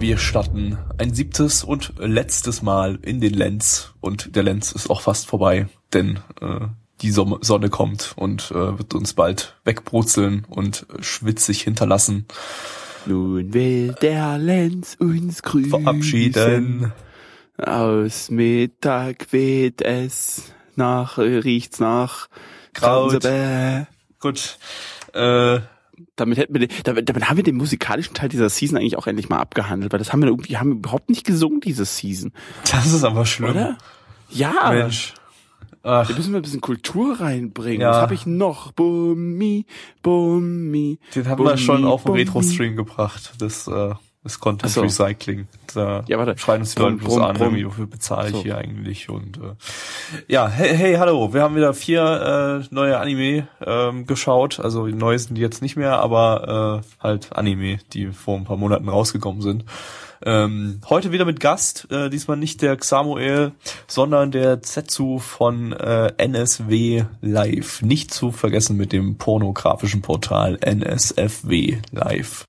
Wir starten ein siebtes und letztes Mal in den Lenz und der Lenz ist auch fast vorbei, denn äh, die Sonne kommt und äh, wird uns bald wegbrutzeln und schwitzig hinterlassen. Nun will der Lenz uns grüßen. Verabschieden. Aus Mittag weht es nach, riecht's nach Kraut. Kraut. Gut. Äh, damit hätten wir den, damit, damit haben wir den musikalischen Teil dieser Season eigentlich auch endlich mal abgehandelt, weil das haben wir irgendwie haben wir überhaupt nicht gesungen diese Season, das ist aber schlimm. oder? Ja, Mensch. Ach, wir müssen mal ein bisschen Kultur reinbringen. Ja. Was habe ich noch? Bummi, Bummi. den haben wir schon auf den. Retro-Stream gebracht. Das, äh, das Content so. Recycling. Da Ja, warte. schreien uns die Leute bloß an, irgendwie, wofür bezahle ich So. hier eigentlich und äh, ja, hey, hey, hallo, wir haben wieder vier äh, neue Anime ähm, geschaut, also die neue sind die jetzt nicht mehr, aber äh, halt Anime, die vor ein paar Monaten rausgekommen sind. Ähm, heute wieder mit Gast, äh, diesmal nicht der Xamuel, sondern der Zetsu von äh, NSW Live. Nicht zu vergessen mit dem pornografischen Portal NSFW Live.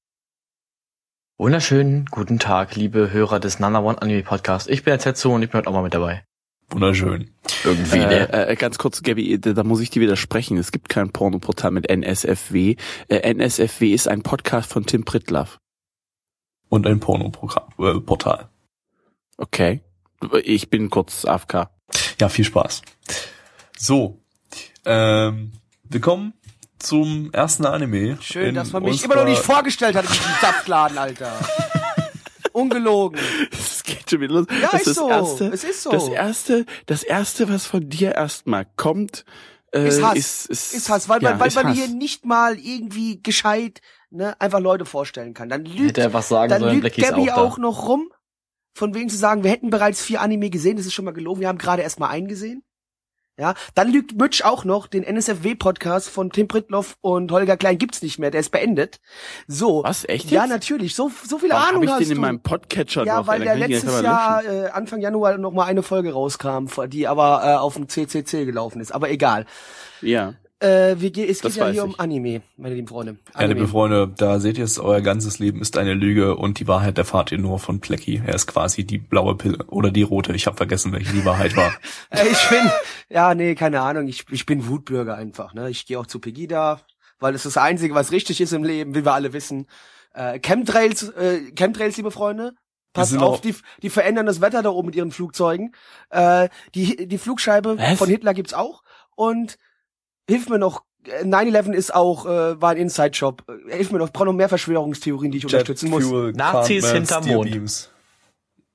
Wunderschönen guten Tag, liebe Hörer des Nana One Anime Podcast. Ich bin der Tetsu und ich bin heute auch mal mit dabei. Wunderschön. Irgendwie, ne? Äh, äh, ganz kurz, Gabby, da, da muss ich dir widersprechen. Es gibt kein Pornoportal mit NSFW. Äh, NSFW ist ein Podcast von Tim Pritlaff. Und ein Pornoprogramm, äh. Okay. Ich bin kurz AFK. Ja, viel Spaß. So, ähm, willkommen zum ersten Anime. Schön, dass man mich immer noch nicht vorgestellt hat in diesem Saftladen, Alter. Ungelogen. Es geht schon wieder los. Ja, das ist das so. Erste, Es ist so. Das erste, das erste, was von dir erstmal kommt, äh, Ist Hass. Ist, ist, Ist Hass, weil, ja, weil, weil ist man Hass. hier nicht mal irgendwie gescheit ne, einfach Leute vorstellen kann. Dann lügt, Hätte er was sagen dann sollen, lügt Gabby auch auch noch rum, von wegen zu sagen, wir hätten bereits vier Anime gesehen, das ist schon mal gelogen, wir haben gerade erst mal einen gesehen. Ja, dann lügt Mitch auch noch, den NSFW-Podcast von Tim Pritloff und Holger Klein gibt's nicht mehr, der ist beendet. So. Was, echt Ja, jetzt? natürlich, so, so viel Warum Ahnung hab ich hast den in du. meinem Podcatcher Ja, noch? weil der letztes Jahr, äh, Anfang Januar noch mal eine Folge rauskam, die aber äh, auf dem CCC gelaufen ist. Aber egal. Ja. Äh, wir, ge- es Das geht ja hier um ich. Anime, meine lieben Freunde. Ja, liebe Anime. Freunde, da seht ihr es, euer ganzes Leben ist eine Lüge und die Wahrheit erfahrt ihr nur von Plecky. Er ist quasi die blaue Pille oder die rote. Ich habe vergessen, welche die Wahrheit war. Äh, ich bin, ja, nee, keine Ahnung. Ich, ich bin Wutbürger einfach. Ne? Ich gehe auch zu Pegida, weil es das Einzige, was richtig ist im Leben, wie wir alle wissen. Äh, Chemtrails, äh, Chemtrails, liebe Freunde. Passt sind auf, die, die verändern das Wetter da oben mit ihren Flugzeugen. Äh, die, die Flugscheibe Was? von Hitler gibt's auch. Und hilf mir noch, äh, 9-11 ist auch, äh, war ein Inside-Job. Äh, Hilf mir noch, ich brauche noch mehr Verschwörungstheorien, die ich unterstützen muss. Fuel, Nazis Cartman, hinterm Mond. Beams.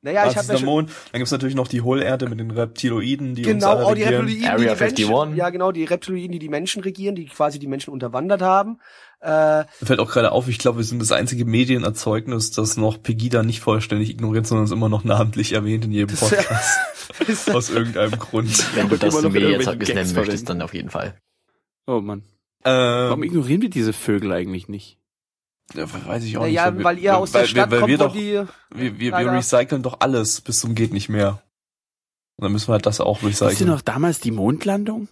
Naja, ich Nazis habe ja Mond. Dann gibt's natürlich noch die Hohlerde mit den Reptiloiden, die Genau, uns alle auch die regieren. Reptiloiden, Area die die 51. Menschen, ja genau, die Reptiloiden, die die Menschen regieren, die quasi die Menschen unterwandert haben. Äh, fällt auch gerade auf, ich glaube, wir sind das einzige Medienerzeugnis, das noch Pegida nicht vollständig ignoriert, sondern es immer noch namentlich erwähnt in jedem Podcast. aus irgendeinem Grund. Wenn du das mir jetzt nennen möchtest, dann auf jeden Fall. Oh Mann. Warum Ähm, ignorieren wir diese Vögel eigentlich nicht? ja, weiß ich auch naja, nicht. weil ihr aus der weil, Stadt weil, weil kommt, wir doch, die, wir, wir, wir recyceln doch alles bis zum geht nicht mehr. Und dann müssen wir halt das auch Wisst ihr recyceln. noch damals die Mondlandung?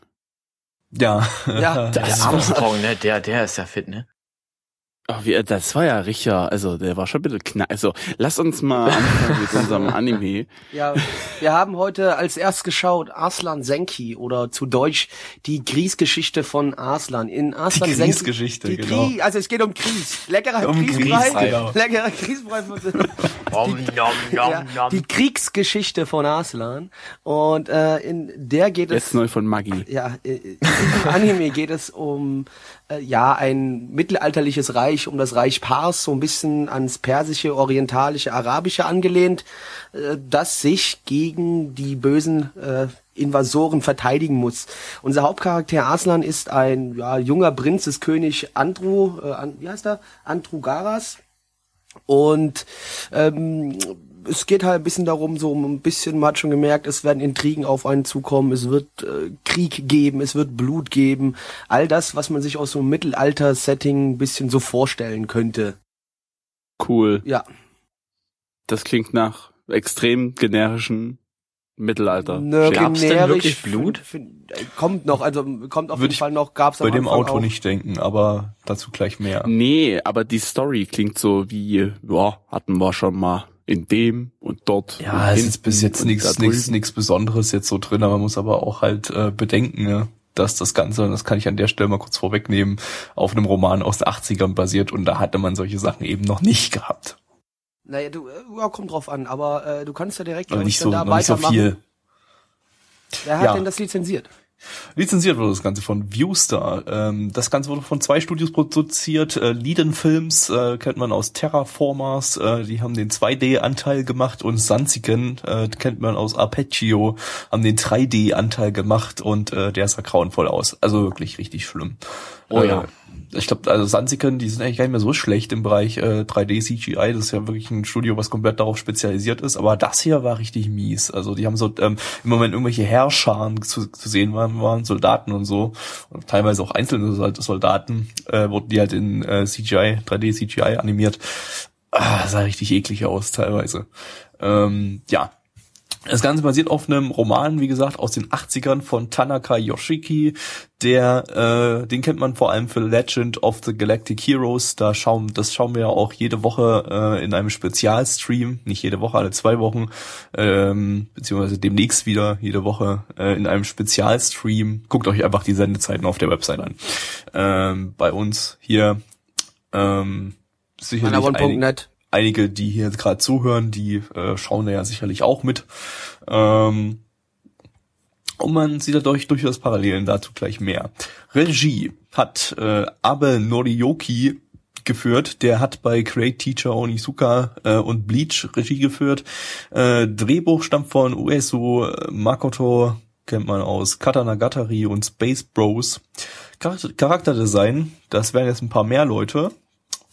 Ja. Ja, Der Armstrong, ne, der, der ist ja fit, ne? Oh, wie, das war ja richtig, also der war schon ein bisschen knack. Also lass uns mal anfangen mit unserem Anime. ja, wir haben heute als erst geschaut Arslan Senki oder zu Deutsch die Grießgeschichte von Arslan. In Arslan Die Senki. Grießgeschichte, die genau. Grie, also es geht um Grieß. Leckerer Um Grießbrei. Grieß, genau. Leckerer Grießbrei. von- Om, nom, ja, die Kriegsgeschichte von Arslan. Und äh, in der geht es Jetzt neu von Maggi. ja, äh, in diesem Anime geht es um äh, ja ein mittelalterliches Reich, um das Reich Pars, so ein bisschen ans persische, orientalische, arabische angelehnt, äh, das sich gegen die bösen äh, Invasoren verteidigen muss. Unser Hauptcharakter Aslan ist ein ja, junger Prinz des König Andru, äh, wie heißt er? Andrugaras. Und ähm, es geht halt ein bisschen darum, so ein bisschen, man hat schon gemerkt, es werden Intrigen auf einen zukommen, es wird äh, Krieg geben, es wird Blut geben. All das, was man sich aus so einem Mittelalter-Setting ein bisschen so vorstellen könnte. Cool. Ja. Das klingt nach extrem generischen Mittelalter. Ne, Gab's denn generisch wirklich Blut? äh, kommt noch, also kommt auf Würde jeden ich Fall noch, gab's am Bei dem Auto auch. nicht denken, aber dazu gleich mehr. Nee, aber die Story klingt so wie, ja, hatten wir schon mal in dem und dort. Ja, und es ist bis jetzt nichts nichts nichts Besonderes jetzt so drin, aber man muss aber auch halt äh, bedenken, ne, dass das Ganze, und das kann ich an der Stelle mal kurz vorwegnehmen, auf einem Roman aus den 80ern basiert und da hatte man solche Sachen eben noch nicht gehabt. Naja, du, äh, ja, kommt drauf an, aber äh, du kannst ja direkt Also glaub nicht ich, so, da noch nicht so weitermachen. viel. Wer hat Ja. denn das lizenziert? Lizenziert wurde das Ganze von Viewstar. Ähm, das Ganze wurde von zwei Studios produziert. Äh, Leiden Films äh, kennt man aus Terraformers. Äh, die haben den 2D-Anteil gemacht und Sanziken äh, kennt man aus Arpeggio, haben den 3D-Anteil gemacht und äh, der sah grauenvoll aus. Also wirklich richtig schlimm. Oh äh, ja. Ich glaube, also Sanziken, die sind eigentlich gar nicht mehr so schlecht im Bereich äh, 3D CGI. Das ist ja wirklich ein Studio, was komplett darauf spezialisiert ist. Aber das hier war richtig mies. Also die haben so ähm, im Moment irgendwelche Herrscharen zu, zu sehen waren, waren Soldaten und so. Und teilweise auch einzelne Sol- Soldaten äh, wurden die halt in äh, CGI, 3D CGI animiert. Ah, sah richtig eklig aus teilweise. Ähm, ja, das Ganze basiert auf einem Roman, wie gesagt, aus den 80ern von Tanaka Yoshiki. Der, äh, den kennt man vor allem für Legend of the Galactic Heroes. Da schauen, das schauen wir ja auch jede Woche äh, in einem Spezialstream, nicht jede Woche, alle zwei Wochen, ähm, beziehungsweise demnächst wieder jede Woche äh, in einem Spezialstream. Guckt euch einfach die Sendezeiten auf der Website an. Ähm, bei uns hier ähm, sicherlich. Einige, die hier gerade zuhören, die äh, schauen da ja sicherlich auch mit. Ähm, und man sieht dadurch durchaus Parallelen dazu gleich mehr. Regie hat äh, Abe Norioki geführt. Der hat bei Great Teacher Onizuka äh, und Bleach Regie geführt. Äh, Drehbuch stammt von Uesu Makoto, kennt man aus Katanagatari und Space Bros. Charakter Charakterdesign, das wären jetzt ein paar mehr Leute.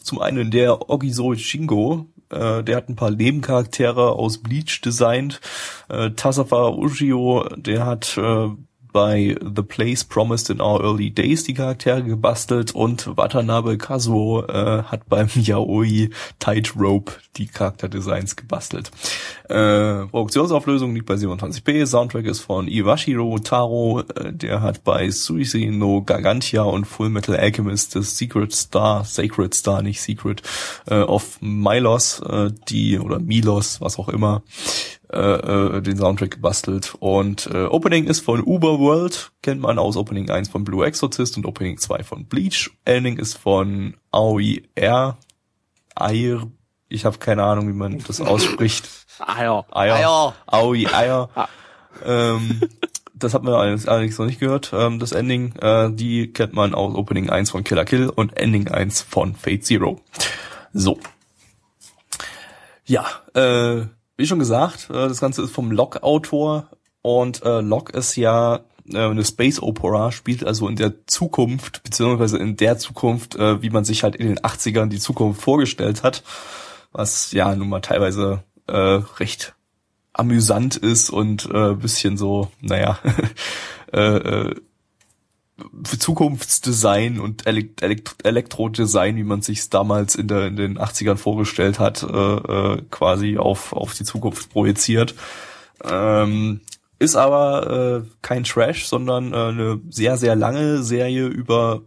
Zum einen der Ogiso Shingo, äh, der hat ein paar Nebencharaktere aus Bleach designt. Äh, Tasafa Ujio, der hat äh, bei The Place Promised in Our Early Days die Charaktere gebastelt und Watanabe Kazuo äh, hat beim Yaoi Tightrope die Charakterdesigns gebastelt. Äh, Produktionsauflösung liegt bei 27p, Soundtrack ist von Iwashiro Taro, äh, der hat bei Suicide no Gargantia und Full Metal Alchemist das Secret Star, Sacred Star, nicht Secret, äh, of Milos, äh, die, oder Milos, was auch immer, äh, äh, den Soundtrack gebastelt. Und äh, Opening ist von Uberworld, kennt man aus Opening 1 von Blue Exorcist und Opening 2 von Bleach. Ending ist von Aoi R. Air, ich habe keine Ahnung, wie man das ausspricht. Ah. Eier. Eier. Aoi Eier. ähm, das hat man allerdings allerdings noch nicht gehört. Ähm, das Ending, äh, die kennt man aus Opening 1 von Killer Kill und Ending 1 von Fate Zero. So. Ja, äh, wie schon gesagt, äh, das Ganze ist vom Log-Autor und äh, ist ja äh, eine Space Opera, spielt also in der Zukunft, beziehungsweise in der Zukunft, äh, wie man sich halt in den 80ern die Zukunft vorgestellt hat, was ja nun mal teilweise recht amüsant ist und äh, bisschen so, naja, äh, Zukunftsdesign und Elekt Elekt Elektrodesign, wie man sich damals in, der, in den 80ern vorgestellt hat, äh, äh, quasi auf, auf die Zukunft projiziert. Ähm, ist aber äh, kein Trash, sondern äh, eine sehr, sehr lange Serie über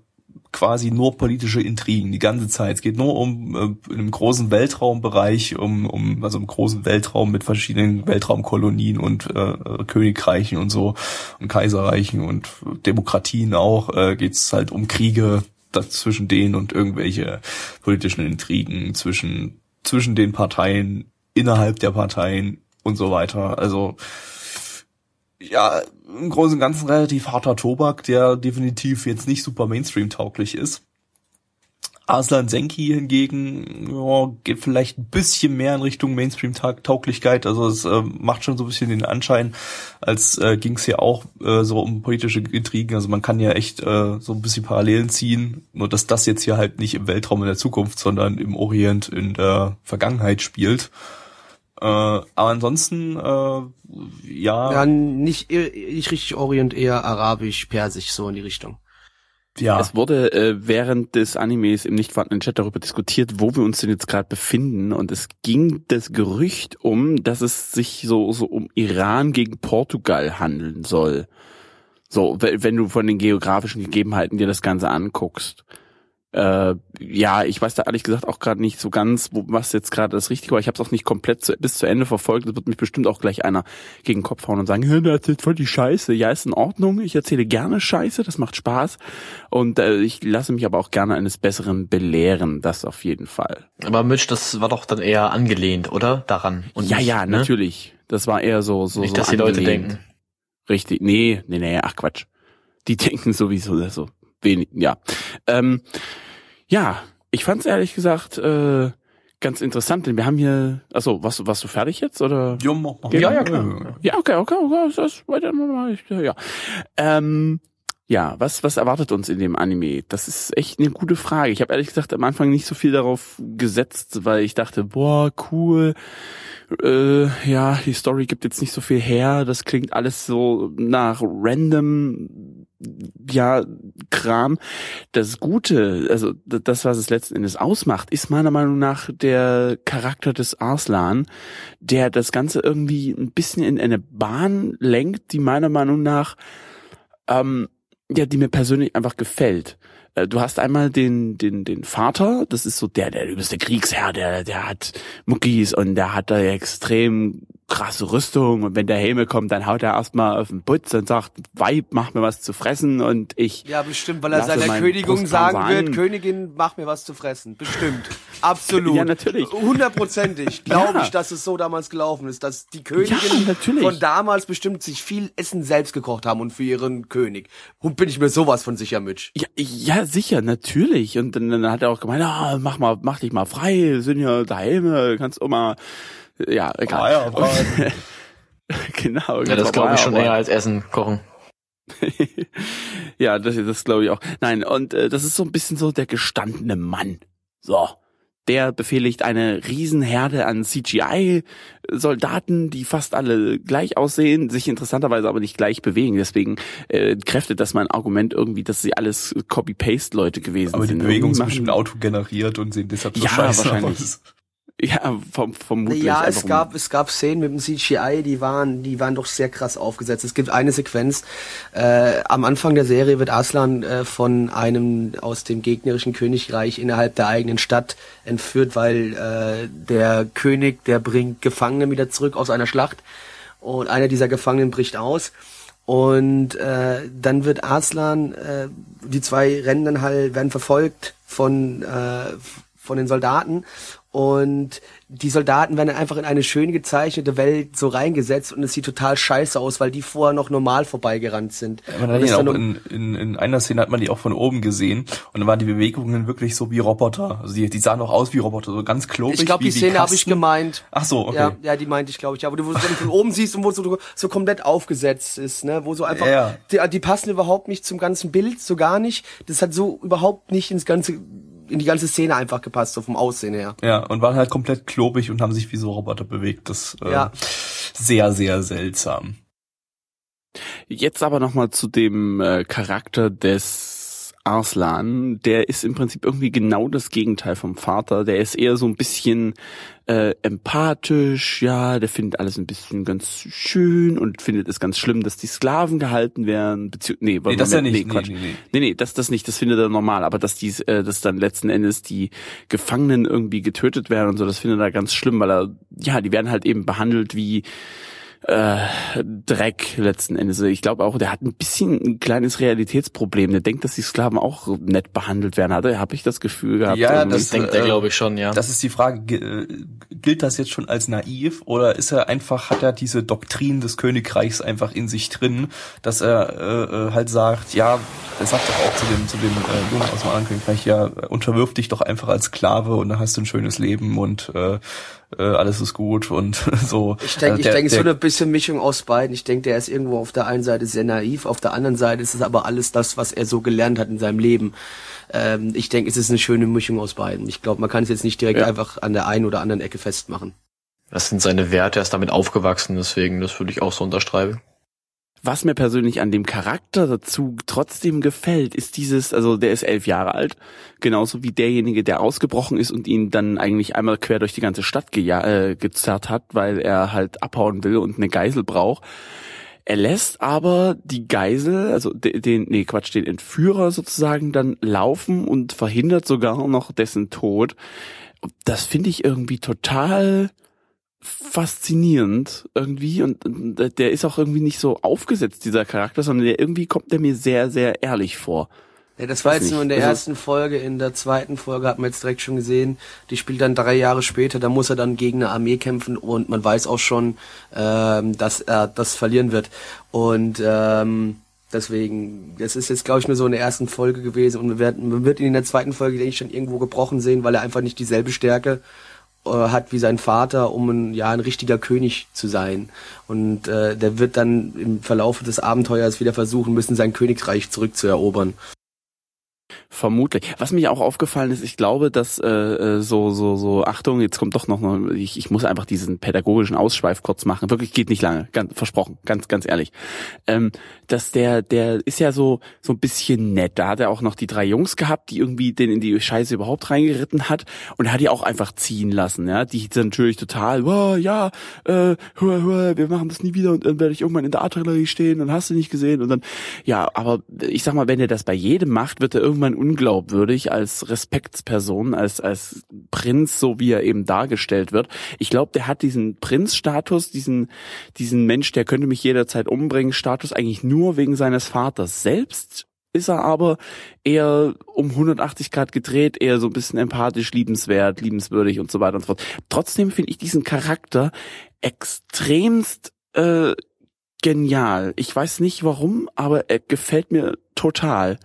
quasi nur politische Intrigen die ganze Zeit. Es geht nur um äh, in einem großen Weltraumbereich, um, um also im großen Weltraum mit verschiedenen Weltraumkolonien und äh, Königreichen und so und Kaiserreichen und Demokratien auch. Äh, geht es halt um Kriege dazwischen denen und irgendwelche politischen Intrigen zwischen zwischen den Parteien, innerhalb der Parteien und so weiter. Also ja, im Großen und Ganzen relativ harter Tobak, der definitiv jetzt nicht super Mainstream-tauglich ist. Arslan Senki hingegen ja, geht vielleicht ein bisschen mehr in Richtung Mainstream-Tauglichkeit. Also es äh, macht schon so ein bisschen den Anschein, als äh, ging es ja auch äh, so um politische Intrigen. Also man kann ja echt äh, so ein bisschen Parallelen ziehen. Nur dass das jetzt hier halt nicht im Weltraum in der Zukunft, sondern im Orient in der Vergangenheit spielt. Äh, aber ansonsten, äh, ja. Ja, nicht, nicht richtig Orient, eher Arabisch, Persisch, so in die Richtung. Ja. Es wurde äh, während des Animes im nicht vorhandenen Chat darüber diskutiert, wo wir uns denn jetzt gerade befinden. Und es ging das Gerücht um, dass es sich so, so um Iran gegen Portugal handeln soll. So, wenn du von den geografischen Gegebenheiten dir das Ganze anguckst. Äh, ja, ich weiß da ehrlich gesagt auch gerade nicht so ganz, wo, was jetzt gerade das Richtige war. Ich habe es auch nicht komplett zu, bis zu Ende verfolgt. Es wird mich bestimmt auch gleich einer gegen den Kopf hauen und sagen, der erzählt voll die Scheiße. Ja, ist in Ordnung. Ich erzähle gerne Scheiße, das macht Spaß. Und äh, ich lasse mich aber auch gerne eines Besseren belehren, das auf jeden Fall. Aber Mitch, das war doch dann eher angelehnt, oder? Daran. Und ja, nicht, ja, ne? natürlich. Das war eher so, so, nicht, so dass die Leute denken. Richtig. Nee, nee, nee, ach Quatsch. Die denken sowieso so wenig, ja. Ähm, ja, ich fand's ehrlich gesagt äh, ganz interessant, denn wir haben hier, also warst du, warst du fertig jetzt oder? Ja, mach, mach. ja, ja, klar. Ja, okay, okay, okay, das weiter, ja. Ähm, ja, was, was erwartet uns in dem Anime? Das ist echt eine gute Frage. Ich habe ehrlich gesagt am Anfang nicht so viel darauf gesetzt, weil ich dachte, boah, cool. Äh, ja, die Story gibt jetzt nicht so viel her. Das klingt alles so nach random ja, Kram. Das Gute, also das, was es letzten Endes ausmacht, ist meiner Meinung nach der Charakter des Arslan, der das Ganze irgendwie ein bisschen in eine Bahn lenkt, die meiner Meinung nach, ähm, ja, die mir persönlich einfach gefällt. Äh, du hast einmal den, den, den Vater, das ist so der, der übelste Kriegsherr, der, der hat Muckis und der hat da extrem krasse Rüstung und wenn der Helme kommt, dann haut er erstmal auf den Putz und sagt, Weib, mach mir was zu fressen und ich. Ja, bestimmt, weil er seiner Königin sagen wird, Königin, mach mir was zu fressen. Bestimmt. Absolut. ja, natürlich. Hundertprozentig glaube ja. ich, dass es so damals gelaufen ist, dass die Königin ja, von damals bestimmt sich viel Essen selbst gekocht haben und für ihren König. Und bin ich mir sowas von sicher, Mitch. Ja, ja sicher, natürlich. Und dann, dann hat er auch gemeint, ah, mach mal, mach dich mal frei, sind ja da Helme, kannst auch mal ja, egal. Ah, ja, genau. Ja, das glaube ich schon eher als Essen kochen. ja, das, das glaube ich auch. Nein, und äh, das ist so ein bisschen so der gestandene Mann. So. Der befehligt eine Riesenherde an CGI-Soldaten, die fast alle gleich aussehen, sich interessanterweise aber nicht gleich bewegen. Deswegen äh, kräftet das mein Argument irgendwie, dass sie alles Copy-Paste-Leute gewesen aber sind. Aber die Bewegung ist bestimmt autogeneriert und sehen deshalb so ja, scheiße wahrscheinlich. aus. Ja, vom, vermutlich. Ja, es gab, es gab Szenen mit dem CGI, die waren, die waren doch sehr krass aufgesetzt. Es gibt eine Sequenz, äh, am Anfang der Serie wird Aslan äh, von einem aus dem gegnerischen Königreich innerhalb der eigenen Stadt entführt, weil äh, der König, der bringt Gefangene wieder zurück aus einer Schlacht und einer dieser Gefangenen bricht aus. Und äh, dann wird Aslan, äh, die zwei rennen dann halt, werden verfolgt von, äh, von den Soldaten und die Soldaten werden einfach in eine schön gezeichnete Welt so reingesetzt und es sieht total scheiße aus, weil die vorher noch normal vorbeigerannt sind. Ja, man hat ihn auch in, in, in einer Szene hat man die auch von oben gesehen und dann waren die Bewegungen wirklich so wie Roboter. Also die, die sahen auch aus wie Roboter, so ganz klobig. Ich glaube, die Szene habe ich gemeint. Ach so, okay. Ja, ja die meinte ich, glaube ich. Ja, wo du wo du von oben siehst und wo so, so komplett aufgesetzt ist, ne? Wo so einfach, ja. die, die passen überhaupt nicht zum ganzen Bild, so gar nicht. Das hat so überhaupt nicht ins ganze in die ganze Szene einfach gepasst, so vom Aussehen her. Ja, und waren halt komplett klobig und haben sich wie so Roboter bewegt. Das äh, ja. sehr, sehr seltsam. Jetzt aber nochmal zu dem äh, Charakter des Arslan, der ist im Prinzip irgendwie genau das Gegenteil vom Vater. Der ist eher so ein bisschen äh, empathisch, ja, der findet alles ein bisschen ganz schön und findet es ganz schlimm, dass die Sklaven gehalten werden. Bezieh nee, nee, das ja nicht. Nee, Quatsch. Nee, nee, nee. nee, das, das nicht, das findet er normal, aber dass die, äh, dass dann letzten Endes die Gefangenen irgendwie getötet werden und so, das findet er ganz schlimm, weil er, ja, die werden halt eben behandelt wie äh, Dreck letzten Endes. Ich glaube auch, der hat ein bisschen ein kleines Realitätsproblem. Der denkt, dass die Sklaven auch nett behandelt werden. Hatte, habe ich das Gefühl gehabt. Ja, irgendwie. das denkt er, glaube ich, schon, ja. Das ist die Frage, äh, gilt das jetzt schon als naiv oder ist er einfach, hat er diese Doktrin des Königreichs einfach in sich drin, dass er äh, äh halt sagt, ja, er sagt doch auch zu dem, zu dem äh, Jungen aus dem anderen Königreich, ja, unterwirf dich doch einfach als Sklave und dann hast du ein schönes Leben und äh, äh, alles ist gut und so. Ich denke, ich denke, so eine bisschen Mischung aus beiden. Ich denke, der ist irgendwo auf der einen Seite sehr naiv, auf der anderen Seite ist es aber alles das, was er so gelernt hat in seinem Leben. Ähm, ich denke, es ist eine schöne Mischung aus beiden. Ich glaube, man kann es jetzt nicht direkt ja. einfach an der einen oder anderen Ecke festmachen. Das sind seine Werte, er ist damit aufgewachsen, deswegen, das würde ich auch so unterschreiben. Was mir persönlich an dem Charakter dazu trotzdem gefällt, ist dieses, also der ist elf Jahre alt, genauso wie derjenige, der ausgebrochen ist und ihn dann eigentlich einmal quer durch die ganze Stadt äh, gezerrt hat, weil er halt abhauen will und eine Geisel braucht. Er lässt aber die Geisel, also den, nee, Quatsch, den Entführer sozusagen dann laufen und verhindert sogar noch dessen Tod. Das finde ich irgendwie total faszinierend irgendwie und, der ist auch irgendwie nicht so aufgesetzt, dieser Charakter, sondern der irgendwie kommt der mir sehr, sehr ehrlich vor. Ja, das war jetzt nur in der also, ersten Folge, in der zweiten Folge hat man jetzt direkt schon gesehen, die spielt dann drei Jahre später, da muss er dann gegen eine Armee kämpfen und man weiß auch schon, ähm, dass er das verlieren wird. Und ähm, deswegen, das ist jetzt glaube ich nur so in der ersten Folge gewesen und man wird, man wird ihn in der zweiten Folge, denke ich, schon irgendwo gebrochen sehen, weil er einfach nicht dieselbe Stärke äh, hat wie sein Vater, um ein, ja, ein richtiger König zu sein. Und äh, der wird dann im Verlauf des Abenteuers wieder versuchen müssen, sein Königreich zurückzuerobern. Vermutlich. Was mir auch aufgefallen ist, ich glaube, dass äh, äh, so so so Achtung, jetzt kommt doch noch ich, ich muss einfach diesen pädagogischen Ausschweif kurz machen. Wirklich geht nicht lange, ganz versprochen, ganz ganz ehrlich. Ähm, dass der der ist ja so so ein bisschen nett. Da hat er auch noch die drei Jungs gehabt, die irgendwie den in die Scheiße überhaupt reingeritten hat und hat die auch einfach ziehen lassen, ja. Die sind natürlich total, wow, ja, äh, hör, hör, wir machen das nie wieder und dann werde ich irgendwann in der Artillerie stehen, dann hast du nicht gesehen und dann ja, aber ich sag mal, wenn er das bei jedem macht, wird er irgendwann unglaubwürdig als Respektsperson, als, als Prinz, so wie er eben dargestellt wird. Ich glaube, der hat diesen Prinzstatus, diesen, diesen Mensch, der könnte mich jederzeit umbringen, Status eigentlich nur wegen seines Vaters selbst ist er aber eher um 180 Grad gedreht, eher so ein bisschen empathisch, liebenswert, liebenswürdig und so weiter und so fort. Trotzdem finde ich diesen Charakter extremst äh, genial. Ich weiß nicht warum, aber er gefällt mir total.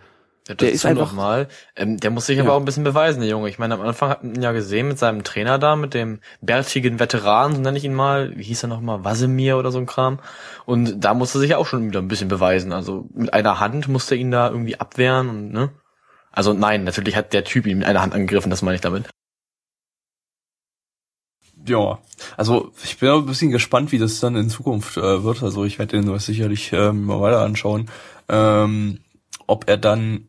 Ja, der ist einfach mal. Ähm, der muss sich ja. aber auch ein bisschen beweisen, der Junge. Ich meine, am Anfang hat man ihn ja gesehen mit seinem Trainer da, mit dem bärtigen Veteran, so nenne ich ihn mal. Wie hieß er nochmal? Wasemir oder so ein Kram. Und da musste sich auch schon wieder ein bisschen beweisen. Also mit einer Hand musste er ihn da irgendwie abwehren und, ne? Also nein, natürlich hat der Typ ihn mit einer Hand angegriffen, das meine ich damit. Ja, also ich bin auch ein bisschen gespannt, wie das dann in Zukunft äh, wird. Also ich werde den sicherlich äh, mal weiter anschauen. Ähm, ob er dann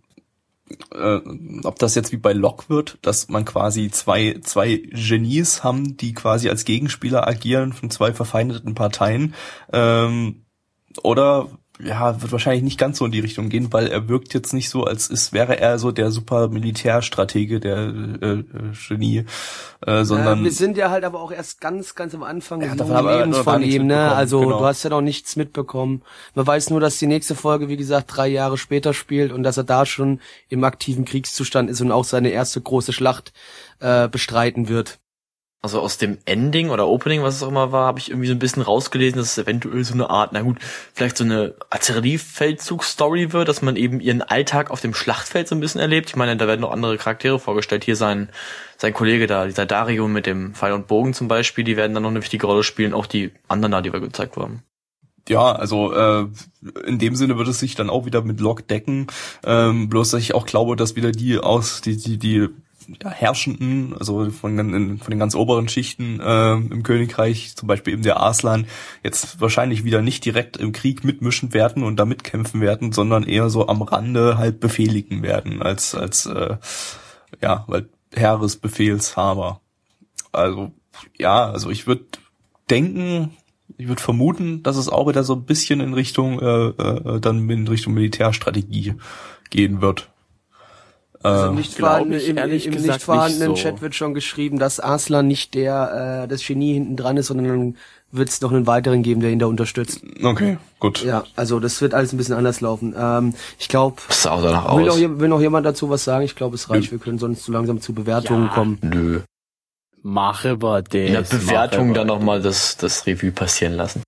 äh, ob das jetzt wie bei Locke wird, dass man quasi zwei, zwei Genies haben, die quasi als Gegenspieler agieren von zwei verfeindeten Parteien, ähm, oder ja, wird wahrscheinlich nicht ganz so in die Richtung gehen, weil er wirkt jetzt nicht so, als ist, wäre er so der super Militärstratege, der äh, äh, Genie, äh, sondern. Äh, wir sind ja halt aber auch erst ganz, ganz am Anfang des Lebens von ihm, ne? Also genau. du hast ja noch nichts mitbekommen. Man weiß nur, dass die nächste Folge, wie gesagt, drei Jahre später spielt und dass er da schon im aktiven Kriegszustand ist und auch seine erste große Schlacht äh, bestreiten wird. Also aus dem Ending oder Opening, was es auch immer war, habe ich irgendwie so ein bisschen rausgelesen, dass es eventuell so eine Art, na gut, vielleicht so eine Artilleriefeldzug-Story wird, dass man eben ihren Alltag auf dem Schlachtfeld so ein bisschen erlebt. Ich meine, da werden noch andere Charaktere vorgestellt. Hier sein, sein Kollege da, dieser Dario mit dem Pfeil und Bogen zum Beispiel, die werden dann noch eine wichtige Rolle spielen, auch die anderen da, die wir gezeigt haben. Ja, also äh, in dem Sinne wird es sich dann auch wieder mit Lok decken. Ähm, bloß dass ich auch glaube, dass wieder die aus die die die ja, Herrschenden, also von, von den ganz oberen Schichten äh, im Königreich, zum Beispiel eben der Arslan, jetzt wahrscheinlich wieder nicht direkt im Krieg mitmischen werden und da mitkämpfen werden, sondern eher so am Rande halt befehligen werden, als, als äh, ja, weil Heeresbefehlshaber. Also, ja, also ich würde denken, ich würde vermuten, dass es auch wieder so ein bisschen in Richtung äh, äh, dann in Richtung Militärstrategie gehen wird. Also im nicht, vorhanden, im, im nicht vorhandenen nicht so. Chat wird schon geschrieben, dass Arslan nicht der äh, das Genie hinten dran ist, sondern dann wird es noch einen weiteren geben, der ihn da unterstützt. Okay, gut. Ja, also das wird alles ein bisschen anders laufen. Ähm, ich glaube, will, noch, will noch jemand dazu was sagen? Ich glaube, es reicht. Nö. Wir können sonst zu langsam zu Bewertungen ja, kommen. Nö. Mache wir das. In der Bewertung dann nochmal das, das Revue passieren lassen.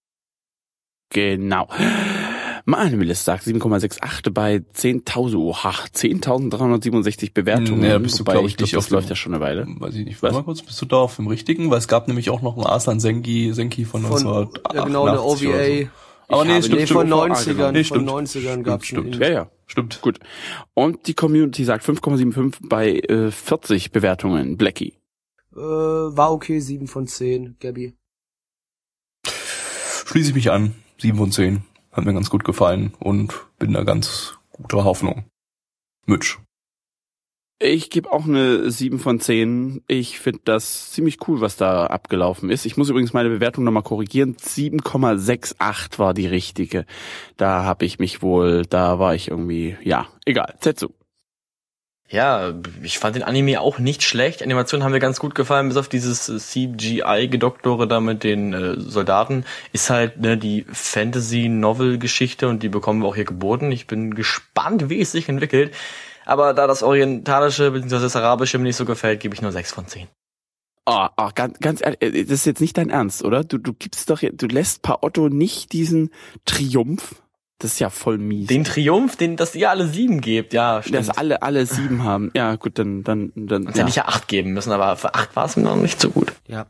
Genau. Meine sagt 7,68 bei 10.000, oha, 10.367 Bewertungen. Ja, bist du, glaube ich, nicht das auf läuft ja schon eine Weile. Weiß ich nicht, warte mal kurz, bist du da auf dem richtigen? Weil es gab nämlich auch noch einen Arslan Senki, Senki von, von 1988 Ja, genau, eine OVA. So. Aber nee, stimmt, nee, stimmt, von 90ern, nee, stimmt, von 90ern gab's stimmt. Ja, ja, stimmt. Gut. Und die Community sagt 5,75 bei äh, 40 Bewertungen. Blackie. Äh, war okay, 7 von 10, Gabby. schließe ich mich an. Sieben von zehn. Hat mir ganz gut gefallen und bin da ganz guter Hoffnung. Mitch. Ich gebe auch eine 7 von 10. Ich finde das ziemlich cool, was da abgelaufen ist. Ich muss übrigens meine Bewertung nochmal korrigieren. 7,68 war die richtige. Da habe ich mich wohl, da war ich irgendwie, ja, egal. Zetsu. Ja, ich fand den Anime auch nicht schlecht. Animationen haben mir ganz gut gefallen, bis auf dieses CGI-Gedoktore da mit den äh, Soldaten. Ist halt ne, die Fantasy-Novel-Geschichte und die bekommen wir auch hier geboten. Ich bin gespannt, wie es sich entwickelt. Aber da das Orientalische bzw. das Arabische mir nicht so gefällt, gebe ich nur 6 von 10. Oh, oh, ganz, ganz ehrlich, äh, das ist jetzt nicht dein Ernst, oder? Du, du gibst doch, du lässt Pa Otto nicht diesen Triumph. Das ist ja voll mies. Den Triumph, den, dass ihr alle sieben gebt, ja, stimmt. Dass alle, alle sieben haben. Ja, gut, dann, dann, dann. Sonst ja. hätte ich ja acht geben müssen, aber für acht war es mir noch nicht so gut. Ja.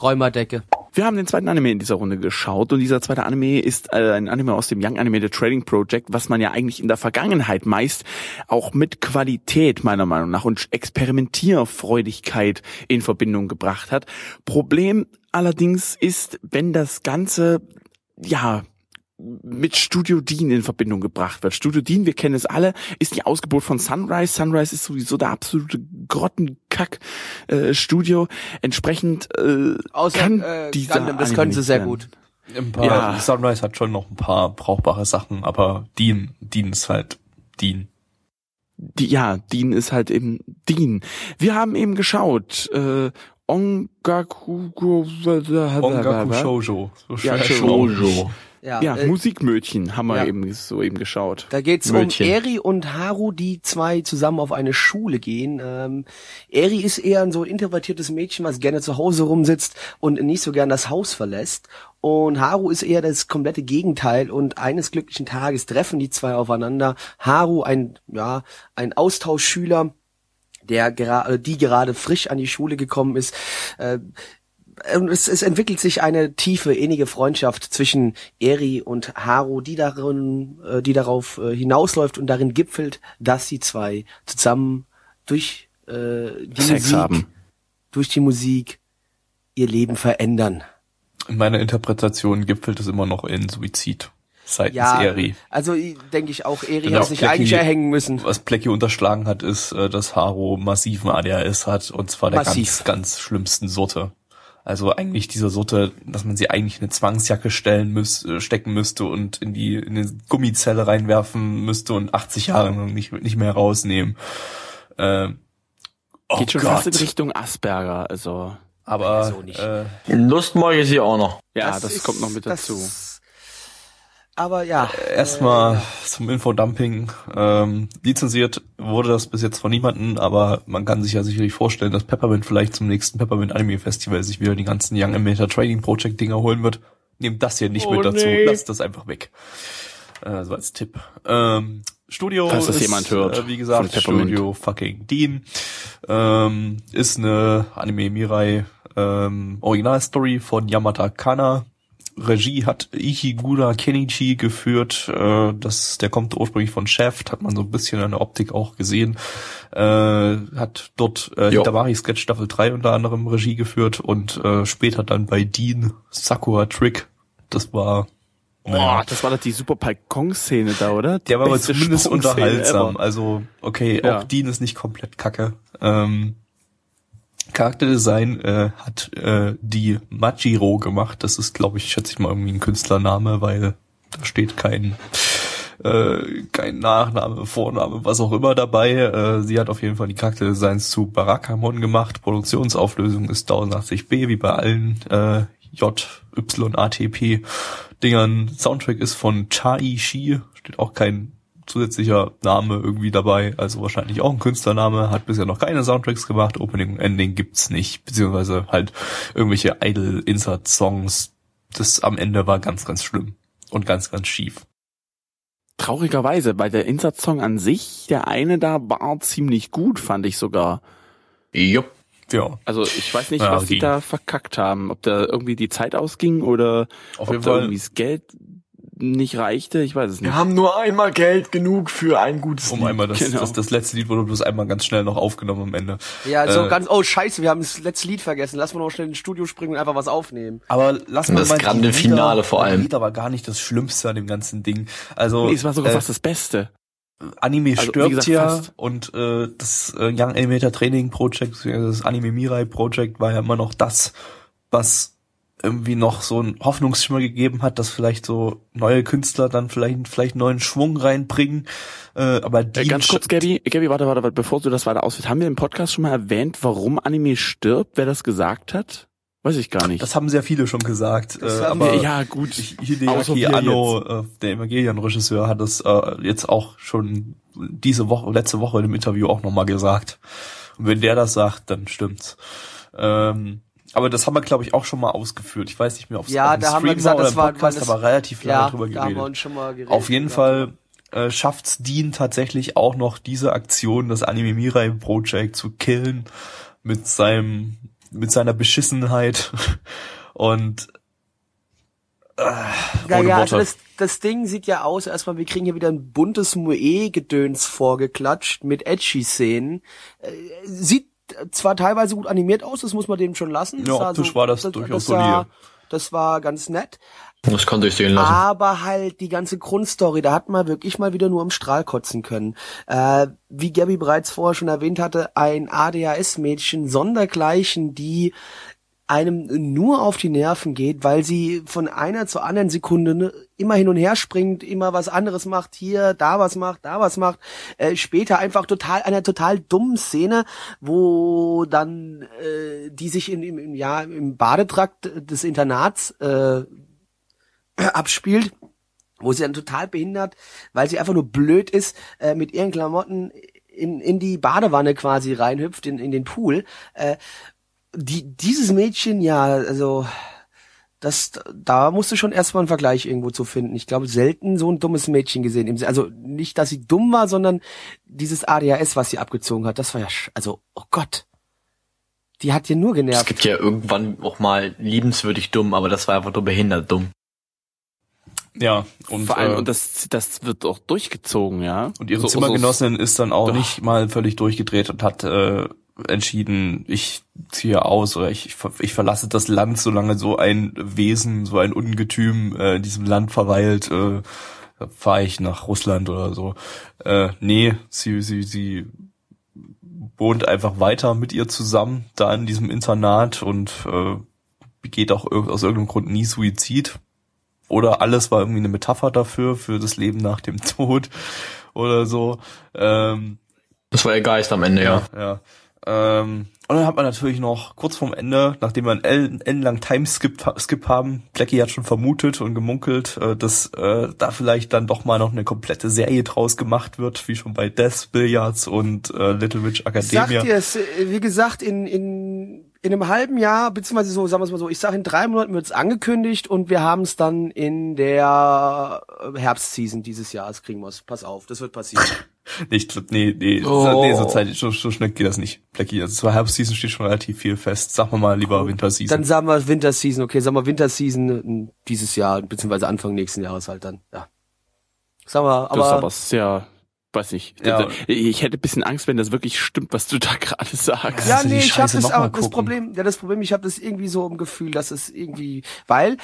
Räumerdecke. Wir haben den zweiten Anime in dieser Runde geschaut und dieser zweite Anime ist äh, ein Anime aus dem Young Animated Trading Project, was man ja eigentlich in der Vergangenheit meist auch mit Qualität meiner Meinung nach und Experimentierfreudigkeit in Verbindung gebracht hat. Problem allerdings ist, wenn das Ganze ja mit Studio Dean in Verbindung gebracht wird. Studio Dean, wir kennen es alle, ist die Ausgeburt von Sunrise. Sunrise ist sowieso der absolute Grottenkack-Studio. Äh, Entsprechend äh, Außer, kann äh, dieser Gundam, das können sie sehr gut. Ein paar, ja. Sunrise hat schon noch ein paar brauchbare Sachen, aber Dean, Dean ist halt Dean. Die, ja, Dean ist halt eben Dean. Wir haben eben geschaut, äh, Ongaku, Ongaku Shoujo. So ja, Shoujo. Ja, ja äh, Musikmödchen haben wir ja. eben so eben geschaut. Da geht's Mödchen. um Eri und Haru, die zwei zusammen auf eine Schule gehen. Ähm, Eri ist eher ein so introvertiertes Mädchen, was gerne zu Hause rumsitzt und nicht so gern das Haus verlässt. Und Haru ist eher das komplette Gegenteil und eines glücklichen Tages treffen die zwei aufeinander. Haru, ein, ja, ein Austauschschüler, der gerade, die gerade frisch an die Schule gekommen ist, äh, es, es entwickelt sich eine tiefe, innige Freundschaft zwischen Eri und Haru, die darin, äh, die darauf äh, hinausläuft und darin gipfelt, dass sie zwei zusammen durch äh, die Sex Musik, haben. durch die Musik ihr Leben verändern. In meiner Interpretation gipfelt es immer noch in Suizid seitens Ja, Eri. also denke ich auch, Eri Genau, hat sich eigentlich erhängen müssen. Was Blackie unterschlagen hat, ist, äh, dass Haro massiven ADHS hat und zwar der Massiv. ganz, ganz schlimmsten Sorte. Also eigentlich dieser Sorte, dass man sie eigentlich in eine Zwangsjacke stellen müß, äh, stecken müsste und in die in eine Gummizelle reinwerfen müsste und 80 Jahre lang nicht, nicht mehr rausnehmen. Äh, oh Geht schon Gott. fast in Richtung Asperger, also. Aber So nicht. äh, Lust mag ich sie auch noch. Ja, das, ist- kommt noch mit das- dazu. Aber ja. Erstmal äh, zum Infodumping. Ähm, lizenziert wurde das bis jetzt von niemanden, aber man kann sich ja sicherlich vorstellen, dass Peppermint vielleicht zum nächsten Peppermint Anime Festival sich wieder die ganzen Young Animator Trading Project Dinger holen wird. Nehmt das hier nicht Oh, mit dazu, nee. lasst das einfach weg. Äh, so als Tipp. Ähm, Studio Falls das ist, jemand hört äh, wie gesagt, von Peppermint. Studio fucking Dean. Ähm, ist eine Anime Mirai ähm, Originalstory von Yamata Kana. Regie hat Ichigura Kenichi geführt. Äh, das, der kommt ursprünglich von Shaft, hat man so ein bisschen an der Optik auch gesehen. Äh, hat dort äh, Jo. Hitamari Sketch Staffel 3 unter anderem Regie geführt und äh, später dann bei Dean Sakura Trick. Das war Boah, das war doch die super Palkon-Szene da, oder? Die der war aber zumindest unterhaltsam. ever. Also, okay, Ja. auch Dean ist nicht komplett kacke. Ähm, Charakterdesign äh, hat äh, die Majiro gemacht. Das ist, glaube ich, schätze ich mal irgendwie ein Künstlername, weil da steht kein äh, kein Nachname, Vorname, was auch immer dabei. Äh, sie hat auf jeden Fall die Charakterdesigns zu Barakamon gemacht. Produktionsauflösung ist 1080p, wie bei allen äh, JYATP Dingern. Soundtrack ist von Chai Shi, steht auch kein zusätzlicher Name irgendwie dabei, also wahrscheinlich auch ein Künstlername, hat bisher noch keine Soundtracks gemacht, Opening und Ending gibt's nicht, beziehungsweise halt irgendwelche Idle-Insert-Songs. Das am Ende war ganz, ganz schlimm und ganz, ganz schief. Traurigerweise, weil der Insatz-Song an sich, der eine da war ziemlich gut, fand ich sogar. Jupp. Ja, Also ich weiß nicht, Ja, was die da verkackt haben. Ob da irgendwie die Zeit ausging oder Auf ob jeden da Fall. irgendwie das Geld nicht reichte. Ich weiß es nicht. Wir haben nur einmal Geld genug für ein gutes Um Lied. einmal das, Genau. das, das letzte Lied wurde bloß einmal ganz schnell noch aufgenommen am Ende. Ja, so Äh, ganz, oh scheiße, wir haben das letzte Lied vergessen. Lass mal noch schnell ins Studio springen und einfach was aufnehmen. Aber lass mal das grande Lieder- Finale vor allem. Lieder war gar nicht das Schlimmste an dem ganzen Ding. Also Nee, es war sogar äh, fast das Beste. Anime Also, wie stirbt gesagt, ja fast. und äh, das äh, Young Animator Training Project, das Anime Mirai Project war ja immer noch das, was irgendwie noch so einen Hoffnungsschimmer gegeben hat, dass vielleicht so neue Künstler dann vielleicht vielleicht neuen Schwung reinbringen. Äh, aber die Äh, ganz kurz, Gabby, Gabby, warte, warte, warte, bevor du das weiter ausführst, haben wir im Podcast schon mal erwähnt, warum Anime stirbt, wer das gesagt hat? Weiß ich gar nicht. das haben sehr viele schon gesagt. Das äh, aber wir- ja, gut. Hideaki Anno, äh, der Evangelion-Regisseur, hat es äh, jetzt auch schon diese Woche, letzte Woche in einem Interview auch nochmal gesagt. Und wenn der das sagt, dann stimmt's. Ähm, aber das haben wir, glaube ich, auch schon mal ausgeführt. Ich weiß nicht mehr, ob es Ja, auf da haben wir gesagt, das war- Podcast, aber relativ lange Ja, drüber da haben wir geredet. uns schon mal geredet. Auf jeden Ja. Fall äh, schafft's Dean tatsächlich auch noch diese Aktion, das Anime Mirai Project zu killen mit seinem mit seiner Beschissenheit und äh, Ja, ohne ja, also das, das Ding sieht ja aus, erstmal, wir kriegen hier wieder ein buntes Moe-Gedöns vorgeklatscht mit Edgy-Szenen. Äh, sieht zwar teilweise gut animiert aus, das muss man dem schon lassen. Ja, optisch war das durchaus das war, solide. das war ganz nett. Das konnte ich sehen lassen. Aber halt die ganze Grundstory, da hat man wirklich mal wieder nur im Strahl kotzen können. Äh, wie Gabby bereits vorher schon erwähnt hatte, ein ADHS-Mädchen sondergleichen, die einem nur auf die Nerven geht, weil sie von einer zur anderen Sekunde ne, immer hin und her springt, immer was anderes macht, hier, da was macht, da was macht. Äh, später einfach total einer total dummen Szene, wo dann äh, die sich in, im, im, ja, im Badetrakt des Internats äh, abspielt, wo sie dann total behindert, weil sie einfach nur blöd ist, äh, mit ihren Klamotten in, in die Badewanne quasi reinhüpft, in, in den Pool. Äh, die, dieses Mädchen, ja, also das, da musst du schon erstmal einen Vergleich irgendwo zu finden. Ich glaube, selten so ein dummes Mädchen gesehen. Also nicht, dass sie dumm war, sondern dieses ADHS, was sie abgezogen hat, das war ja, sch- also, oh Gott. Die hat dir nur Es genervt. gibt ja irgendwann auch mal liebenswürdig dumm, aber das war einfach nur behindert dumm. Ja, und, Vor allem, äh, und das, das wird auch durchgezogen, ja. und ihre So- Zimmergenossin ist dann auch Doch. nicht mal völlig durchgedreht und hat äh, entschieden, ich ziehe aus oder ich, ich ver- ich verlasse das Land, solange so ein Wesen, so ein Ungetüm äh, in diesem Land verweilt, äh, fahre ich nach Russland oder so. Äh, nee, sie, sie, sie wohnt einfach weiter mit ihr zusammen, da in diesem Internat und äh, begeht auch aus irgendeinem Grund nie Suizid. Oder alles war irgendwie eine Metapher dafür, für das Leben nach dem Tod oder so. Ähm, Das war ihr Geist am Ende, ja. ja. Ähm, und dann hat man natürlich noch kurz vorm Ende, nachdem wir einen ellen- ellenlangen Timeskip Skip haben, Blackie hat schon vermutet und gemunkelt, äh, dass äh, da vielleicht dann doch mal noch eine komplette Serie draus gemacht wird, wie schon bei Death Billiards und äh, Little Witch Sagt Academia. ihr es, äh, wie gesagt, in, in, in einem halben Jahr, beziehungsweise so, sagen wir mal so, ich sage in drei Monaten wird es angekündigt und wir haben es dann in der äh, Herbstseason dieses Jahres kriegen wir's. Pass auf, das wird passieren. Nicht, nee, nee, Oh. so, nee, so, Zeit, so, so schnell geht das nicht, Blackie. Also zur Herbstseason steht schon relativ viel fest. Sag mal mal lieber Winterseason. Dann sagen wir Winterseason, okay, sagen wir Winterseason äh, dieses Jahr, beziehungsweise Anfang nächsten Jahres halt dann, ja. Sagen wir, Das ist aber, aber sehr, weiß nicht. Ja. Ich hätte ein bisschen Angst, wenn das wirklich stimmt, was du da gerade sagst. ja, nee, ich habe das, aber das? Problem, ja, das Problem, ich habe das irgendwie so im Gefühl, dass es irgendwie, weil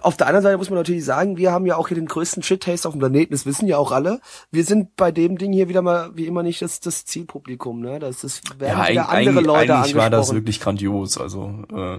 auf der anderen Seite muss man natürlich sagen, wir haben ja auch hier den größten Shit-Taste auf dem Planeten, das wissen ja auch alle. Wir sind bei dem Ding hier wieder mal, wie immer nicht, das, das Zielpublikum, ne? Das ist, werden ja, wieder andere Leute eigentlich war das wirklich grandios. Also äh,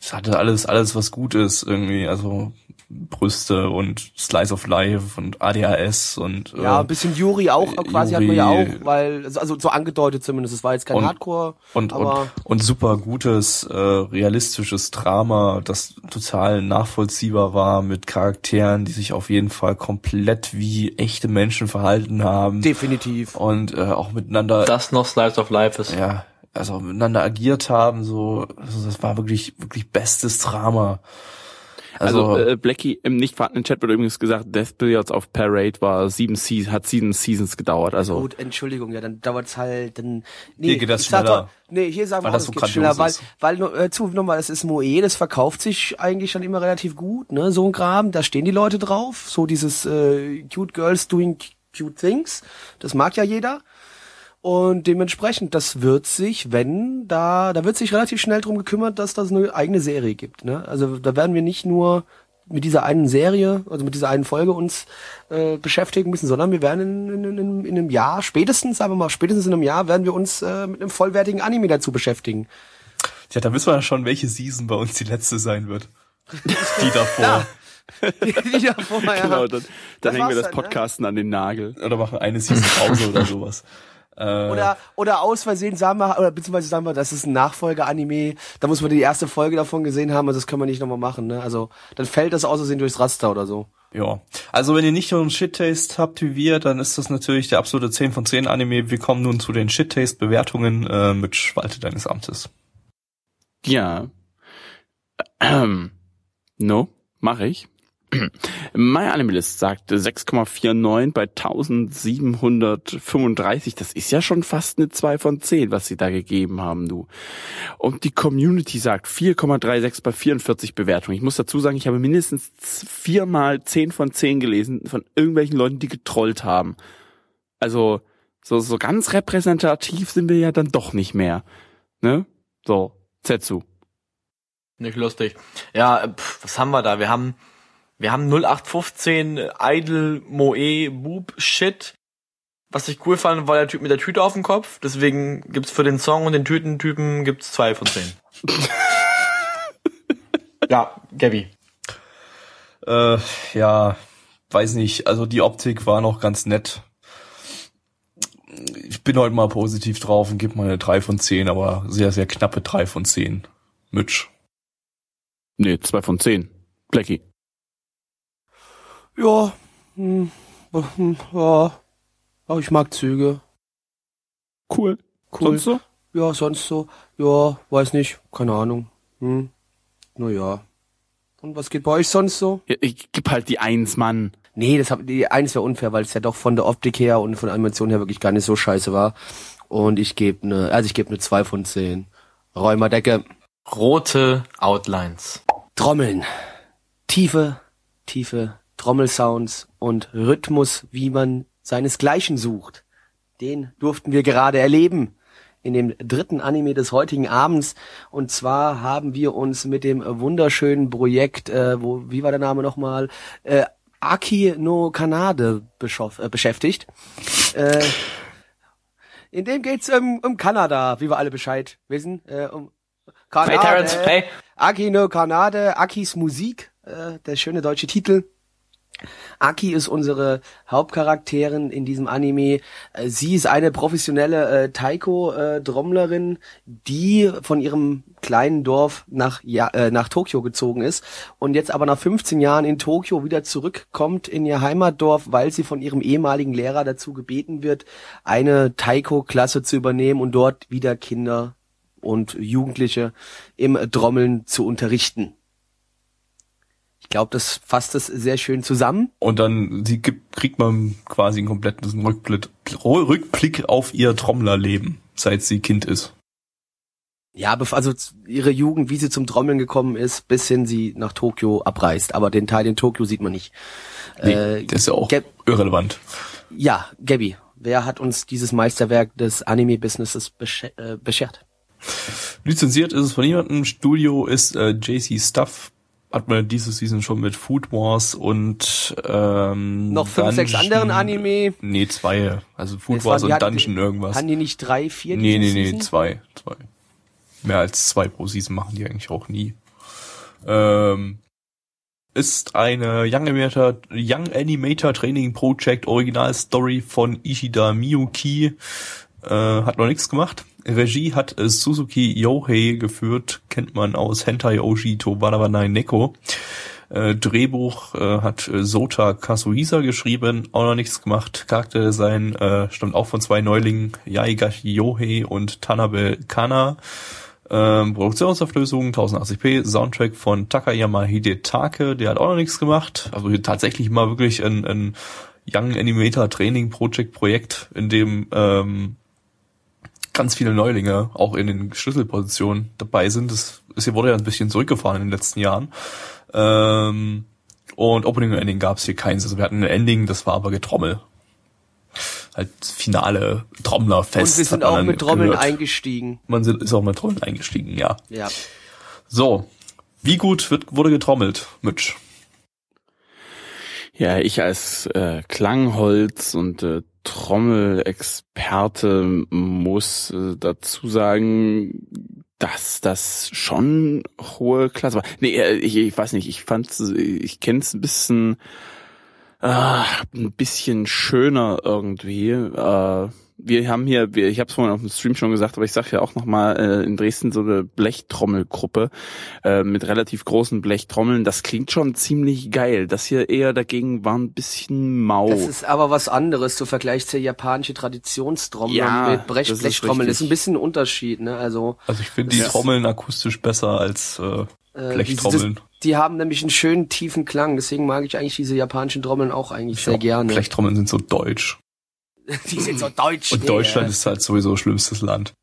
es hatte alles, alles was gut ist irgendwie. Also Brüste und Slice of Life und ADHS und äh, Ja, ein bisschen Yuri auch, äh, quasi hat man ja Yuri. auch, weil, also so angedeutet zumindest, es war jetzt kein Und- Hardcore, und, aber und, und super gutes, äh, realistisches Drama, das total nachvollziehbar war mit Charakteren, die sich auf jeden Fall komplett wie echte Menschen verhalten haben definitiv. und äh, auch miteinander Das noch Slice of Life ist. ja, also miteinander agiert haben, so, also das war wirklich, wirklich bestes Drama. Also, Also- äh, Blackie im nicht vorhandenen Chat wird übrigens gesagt, Death Billiards auf Parade war sieben Seasons, hat sieben Seasons gedauert. Also Gut, Entschuldigung, ja, dann dauert's halt, dann, nee, Hier geht das schneller. Doch, nee, hier sagen wir das es so geht schneller, weil, weil, äh, zu, nochmal, das ist Moe, das verkauft sich eigentlich schon immer relativ gut, ne, so ein Kram, da stehen die Leute drauf, so dieses, äh, cute girls doing cute things, das mag ja jeder. Und dementsprechend, das wird sich, wenn, da, da wird sich relativ schnell drum gekümmert, dass das eine eigene Serie gibt. Ne? Also da werden wir nicht nur mit dieser einen Serie, also mit dieser einen Folge uns äh, beschäftigen müssen, sondern wir werden in, in, in, in einem Jahr, spätestens, sagen wir mal, spätestens in einem Jahr werden wir uns äh, mit einem vollwertigen Anime dazu beschäftigen. Tja, da wissen wir ja schon, welche Season bei uns die letzte sein wird. Die davor. Die, die davor, ja. genau, dann, dann hängen wir das dann, ne? Podcasten an den Nagel. Oder machen eine Season Pause oder sowas. Äh, Oder, oder aus Versehen sagen wir, oder beziehungsweise sagen wir, das ist ein Nachfolger-Anime, da muss man die erste Folge davon gesehen haben, also das können wir nicht nochmal machen, ne? Also, dann fällt das aus Versehen durchs Raster oder so. Ja, also wenn ihr nicht so einen Shit-Taste habt wie wir, dann ist das natürlich der absolute 10 von 10 Anime. Wir kommen nun zu den Shit-Taste-Bewertungen äh, mit Spalte deines Amtes. Ja. Ähm. No, mache ich. My Animalist sagte 6,49 bei 1735. Das ist ja schon fast eine 2 von 10, was sie da gegeben haben, du. Und die Community sagt 4,36 bei 44 Bewertungen. Ich muss dazu sagen, ich habe mindestens viermal 10 von 10 gelesen von irgendwelchen Leuten, die getrollt haben. Also, so, so ganz repräsentativ sind wir ja dann doch nicht mehr. Ne? So, Zetsu. Nicht lustig. Ja, pff, was haben wir da? Wir haben, wir haben 0815 Idle Moe Boob Shit. Was ich cool fand, war der Typ mit der Tüte auf dem Kopf. Deswegen gibt's für den Song und den Tütentypen gibt's zwei von zehn. ja, Gabby. Äh, ja, weiß nicht. Also die Optik war noch ganz nett. Ich bin heute mal positiv drauf und gebe mal eine 3 von 10, aber sehr, sehr knappe 3 von 10. Mitch. Nee, zwei von zehn. Blackie. Ja, hm, hm, ja, aber ich mag Züge. Cool. Cool. Sonst so? Ja, sonst so, ja, weiß nicht, keine Ahnung. Hm, na ja. Und was geht bei euch sonst so? Ja, Ich geb halt die Eins, Mann. Nee, das hab, die eins wäre unfair, weil es ja doch von der Optik her und von der Animation her wirklich gar nicht so scheiße war. Und ich gebe ne, also ich gebe ne 2 von 10. Räumerdecke, Rote Outlines. Trommeln. Tiefe, tiefe Trommelsounds und Rhythmus, wie man seinesgleichen sucht. Den durften wir gerade erleben in dem dritten Anime des heutigen Abends. Und zwar haben wir uns mit dem wunderschönen Projekt, äh, wo, wie war der Name nochmal? Äh, Aki no Kanade äh, beschäftigt. Äh, in dem geht's um, um Kanada, wie wir alle Bescheid wissen. Äh, um Hey, Terrence, hey. Aki no Kanade, Akis Musik, äh, der schöne deutsche Titel. Aki ist unsere Hauptcharakterin in diesem Anime. Äh, Sie ist eine professionelle äh, Taiko-Trommlerin, die von ihrem kleinen Dorf nach, ja, äh, nach Tokio gezogen ist und jetzt aber nach 15 Jahren in Tokio wieder zurückkommt in ihr Heimatdorf, weil sie von ihrem ehemaligen Lehrer dazu gebeten wird, eine Taiko-Klasse zu übernehmen und dort wieder Kinder und Jugendliche im Trommeln zu unterrichten. Ich glaube, das fasst es sehr schön zusammen. Und dann sie gibt, kriegt man quasi einen kompletten Rückblick, Rückblick auf ihr Trommlerleben, seit sie Kind ist. Ja, also ihre Jugend, wie sie zum Trommeln gekommen ist, bis hin sie nach Tokio abreist. Aber den Teil in Tokio sieht man nicht. Nee, Äh, der ist ja auch Gab- irrelevant. ja, Gabby, wer hat uns dieses Meisterwerk des Anime-Businesses besche äh, beschert? Lizenziert ist es von niemandem. Studio ist äh, JC Stuff. Hat man diese Season schon mit Food Wars und ähm, Noch fünf, sechs anderen Anime. Nee, zwei. Also Food Es Wars waren- und hatten- Dungeon irgendwas. Haben die nicht drei, vier? Nee, nee, nee, Season? zwei. zwei. Mehr als zwei pro Season machen die eigentlich auch nie. Ähm, ist eine Young Animator, Young Animator Training Project Original Story von Ishida Miyuki. Äh, hat noch nichts gemacht. Regie hat äh, Suzuki Yohei geführt, kennt man aus Hentai Oshi Tobarabanai Neko. Äh, Drehbuch äh, hat äh, Sota Kasuhisa geschrieben, auch noch nichts gemacht. Charakterdesign äh, stammt auch von zwei Neulingen, Yaigashi Yohei und Tanabe Kana. Ähm, Produktionsauflösung 1080p, Soundtrack von Takayama Hidetake, der hat auch noch nichts gemacht. Also tatsächlich mal wirklich ein, ein Young Animator Training Project Projekt, in dem ähm, ganz viele Neulinge auch in den Schlüsselpositionen dabei sind. Das ist hier wurde ja ein bisschen zurückgefahren in den letzten Jahren. Ähm, und Opening und Ending gab es hier keins. Also wir hatten ein Ending, das war aber Getrommel. Halt Finale Trommlerfest. Und wir sind auch mit Trommeln gehört. eingestiegen. Man sind- ist auch mit Trommeln eingestiegen, ja. Ja. So, wie gut wird, wurde getrommelt, Mitch? Ja, ich als äh, Klangholz und äh, Trommelexperte muss äh, dazu sagen, dass das schon hohe Klasse war. Nee, äh, ich, ich weiß nicht, ich fand's, ich kenn's ein bisschen, äh, ein bisschen schöner irgendwie. Äh, wir haben hier, wir, ich habe es vorhin auf dem Stream schon gesagt, aber ich sage ja auch nochmal, äh, in Dresden so eine Blechtrommelgruppe äh, mit relativ großen Blechtrommeln. Das klingt schon ziemlich geil. Das hier eher dagegen war ein bisschen mau. Das ist aber was anderes. Du vergleichst ja japanische Traditionstrommel Ja, mit Brech das ist Blechtrommeln. Das ist ein bisschen ein Unterschied, ne? Also Also ich finde die. Trommeln akustisch besser als äh, äh, Blechtrommeln. Die, das, die haben nämlich einen schönen tiefen Klang. Deswegen mag ich eigentlich diese japanischen Trommeln auch eigentlich sehr Ja, gerne. Blechtrommeln sind so deutsch. Die sind so deutsch. Und Deutschland ist halt sowieso schlimmstes Land.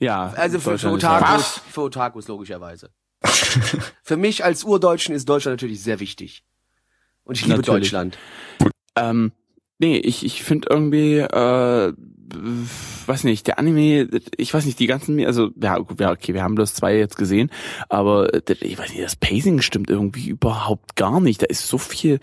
ja, Also für, für Otakus, für Otakus logischerweise. für mich als Urdeutschen ist Deutschland natürlich sehr wichtig. Und ich liebe Natürlich. Deutschland. Ähm, nee, ich, ich finde irgendwie, äh, weiß nicht, der Anime, ich weiß nicht, die ganzen, also, ja, gut, ja, okay, wir haben bloß zwei jetzt gesehen, aber äh, ich weiß nicht, das Pacing stimmt irgendwie überhaupt gar nicht. Da ist so viel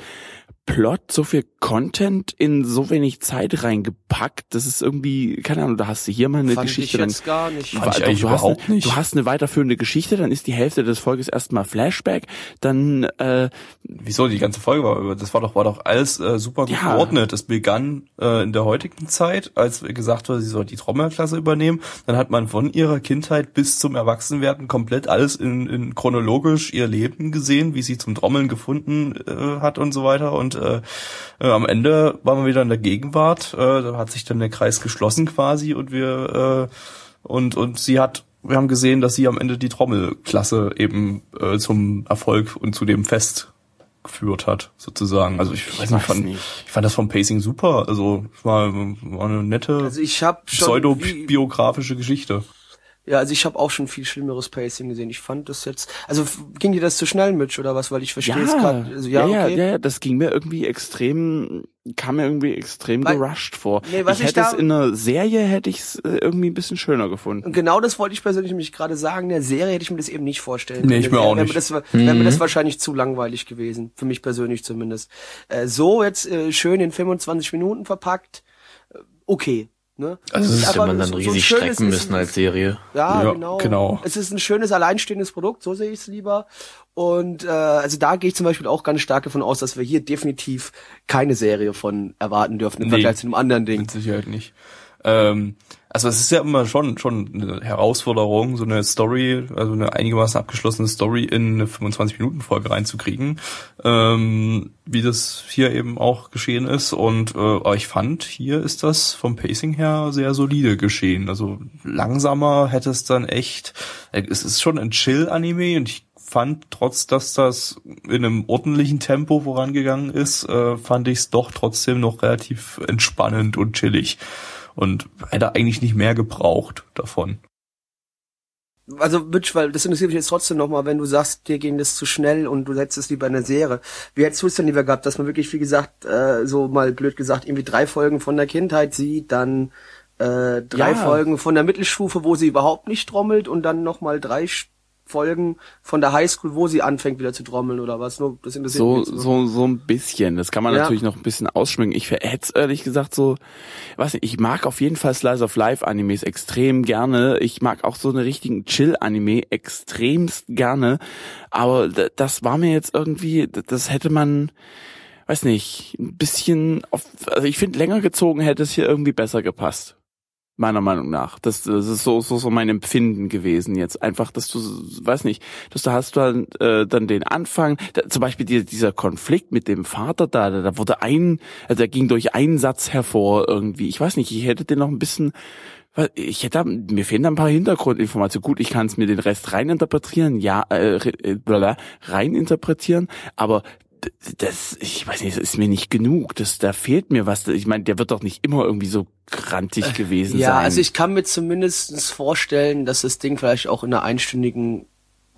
Plot, so viel Content in so wenig Zeit reingepackt. Das ist irgendwie, keine Ahnung, da hast du hier mal eine Fand Geschichte, ich dann jetzt gar nicht. Fand ich Doch, eigentlich du hast überhaupt eine, nicht. Du hast eine weiterführende Geschichte, dann ist die Hälfte des Volkes erstmal Flashback, dann äh, Wieso die ganze Folge war, das war doch war doch alles äh, super gut Ja. geordnet. Es begann äh, in der heutigen Zeit, als gesagt wurde, sie soll die Trommelklasse übernehmen. Dann hat man von ihrer Kindheit bis zum Erwachsenwerden komplett alles in, in chronologisch ihr Leben gesehen, wie sie zum Trommeln gefunden äh, hat und so weiter. Und äh, äh, am Ende waren wir wieder in der Gegenwart. Äh, da hat sich dann der Kreis geschlossen quasi und wir äh, und und sie hat wir haben gesehen, dass sie am Ende die Trommelklasse eben äh, zum Erfolg und zu dem Fest geführt hat, sozusagen. Also ich, weiß nicht, fand, nicht. ich fand das vom Pacing super. Also es war, war eine nette Also ich pseudo-biografische Geschichte. Ja, also ich habe auch schon viel schlimmeres Pacing gesehen. Ich fand das jetzt, also ging dir das zu schnell, Mitch, oder was? Weil ich verstehe es gerade. Also, ja, ja, okay. ja, ja, das ging mir irgendwie extrem, kam mir irgendwie extrem Weil- gerusht vor. Nee, was ich ich hätte da- es in einer Serie hätte ich es äh, irgendwie ein bisschen schöner gefunden. Und genau das wollte ich persönlich nämlich gerade sagen. In der Serie hätte ich mir das eben nicht vorstellen Nee, können. ich In der mir auch nicht. Wäre mir, das, wäre mir das wahrscheinlich zu langweilig gewesen. Für mich persönlich zumindest. Äh, so jetzt äh, schön in 25 Minuten verpackt. äh, Okay. Ne? Also das Müsste Aber man dann so- riesig strecken müssen als Serie. Ja, Ja, genau. genau. Es ist ein schönes, alleinstehendes Produkt, so sehe ich es lieber. Und äh, also da gehe ich zum Beispiel auch ganz stark davon aus, dass wir hier definitiv keine Serie von erwarten dürfen im Nee. Vergleich zu einem anderen Ding. Mit Sicherheit nicht. Ähm, also es ist ja immer schon schon eine Herausforderung, so eine Story, also eine einigermaßen abgeschlossene Story in eine 25-Minuten-Folge reinzukriegen, ähm, wie das hier eben auch geschehen ist. Und äh, ich fand, hier ist das vom Pacing her sehr solide geschehen. Also langsamer hätte es dann echt. äh, Es ist schon ein Chill-Anime und ich fand, trotz dass das in einem ordentlichen Tempo vorangegangen ist, äh, fand ich es doch trotzdem noch relativ entspannend und chillig. Und hätte eigentlich nicht mehr gebraucht davon. Also Mitch, weil das interessiert mich jetzt trotzdem nochmal, wenn du sagst, dir ging das zu schnell und du hättest es lieber in der Serie. Wie hättest du es denn lieber gehabt, dass man wirklich, wie gesagt, äh, so mal blöd gesagt, irgendwie drei Folgen von der Kindheit sieht, dann äh, drei Ja. Folgen von der Mittelstufe, wo sie überhaupt nicht trommelt und dann nochmal drei Sch- Folgen von der Highschool, wo sie anfängt wieder zu trommeln oder was? Nur, das interessiert So, mich so, so ein bisschen. Das kann man Ja. natürlich noch ein bisschen ausschmücken. Ich hätte es ehrlich gesagt so, weiß nicht, ich mag auf jeden Fall Slice of Life Animes extrem gerne. Ich mag auch so eine richtigen Chill-Anime extremst gerne. Aber das war mir jetzt irgendwie, das hätte man, weiß nicht, ein bisschen auf, also ich finde länger gezogen hätte es hier irgendwie besser gepasst. Meiner Meinung nach. Das, das ist so, so, so mein Empfinden gewesen jetzt. Einfach, dass du, weiß nicht, dass du hast dann, äh, dann den Anfang, da, zum Beispiel die, dieser Konflikt mit dem Vater da, da, da wurde ein, also der ging durch einen Satz hervor irgendwie. Ich weiß nicht, ich hätte den noch ein bisschen, Ich hätte, mir fehlen da ein paar Hintergrundinformationen. Gut, ich kann es mir den Rest reininterpretieren, ja, äh, äh reininterpretieren, aber das, ich weiß nicht, das ist mir nicht genug. Das, da fehlt mir was. Ich meine, der wird doch nicht immer irgendwie so grantig gewesen ja, sein. Ja, also ich kann mir zumindest vorstellen, dass das Ding vielleicht auch in einer einstündigen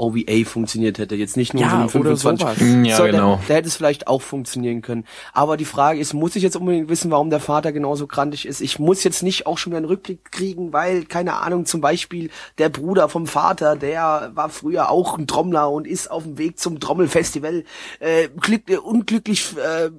OVA funktioniert hätte. Jetzt nicht nur ja, so ein 25. Ja, so, genau. Da, da hätte es vielleicht auch funktionieren können. Aber die Frage ist, muss ich jetzt unbedingt wissen, warum der Vater genauso grantig ist? Ich muss jetzt nicht auch schon wieder einen Rückblick kriegen, weil, keine Ahnung, zum Beispiel der Bruder vom Vater, der war früher auch ein Trommler und ist auf dem Weg zum Trommelfestival äh, äh, unglücklich äh,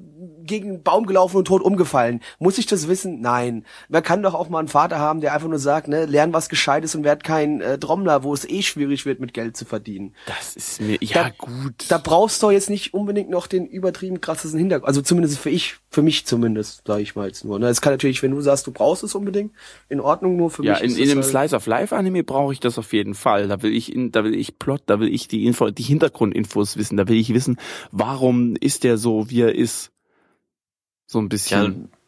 gegen einen Baum gelaufen und tot umgefallen. Muss ich das wissen? Nein. Man kann doch auch mal einen Vater haben, der einfach nur sagt, ne, lern was Gescheites und werd kein äh, Trommler, wo es eh schwierig wird, mit Geld zu verdienen. Das ist mir, ja da, gut. Da brauchst du jetzt nicht unbedingt noch den übertrieben krassesten Hintergrund. Also zumindest für ich, für mich zumindest, sage ich mal jetzt nur. Ne, es kann natürlich, wenn du sagst, du brauchst es unbedingt, in Ordnung, nur für ja, mich. Ja, in, in einem halt Slice of Life Anime brauche ich das auf jeden Fall. Da will ich, in, da will ich Plot, da will ich die Info, die Hintergrundinfos wissen. Da will ich wissen, warum ist der so, wie er ist. So ein bisschen. Ja,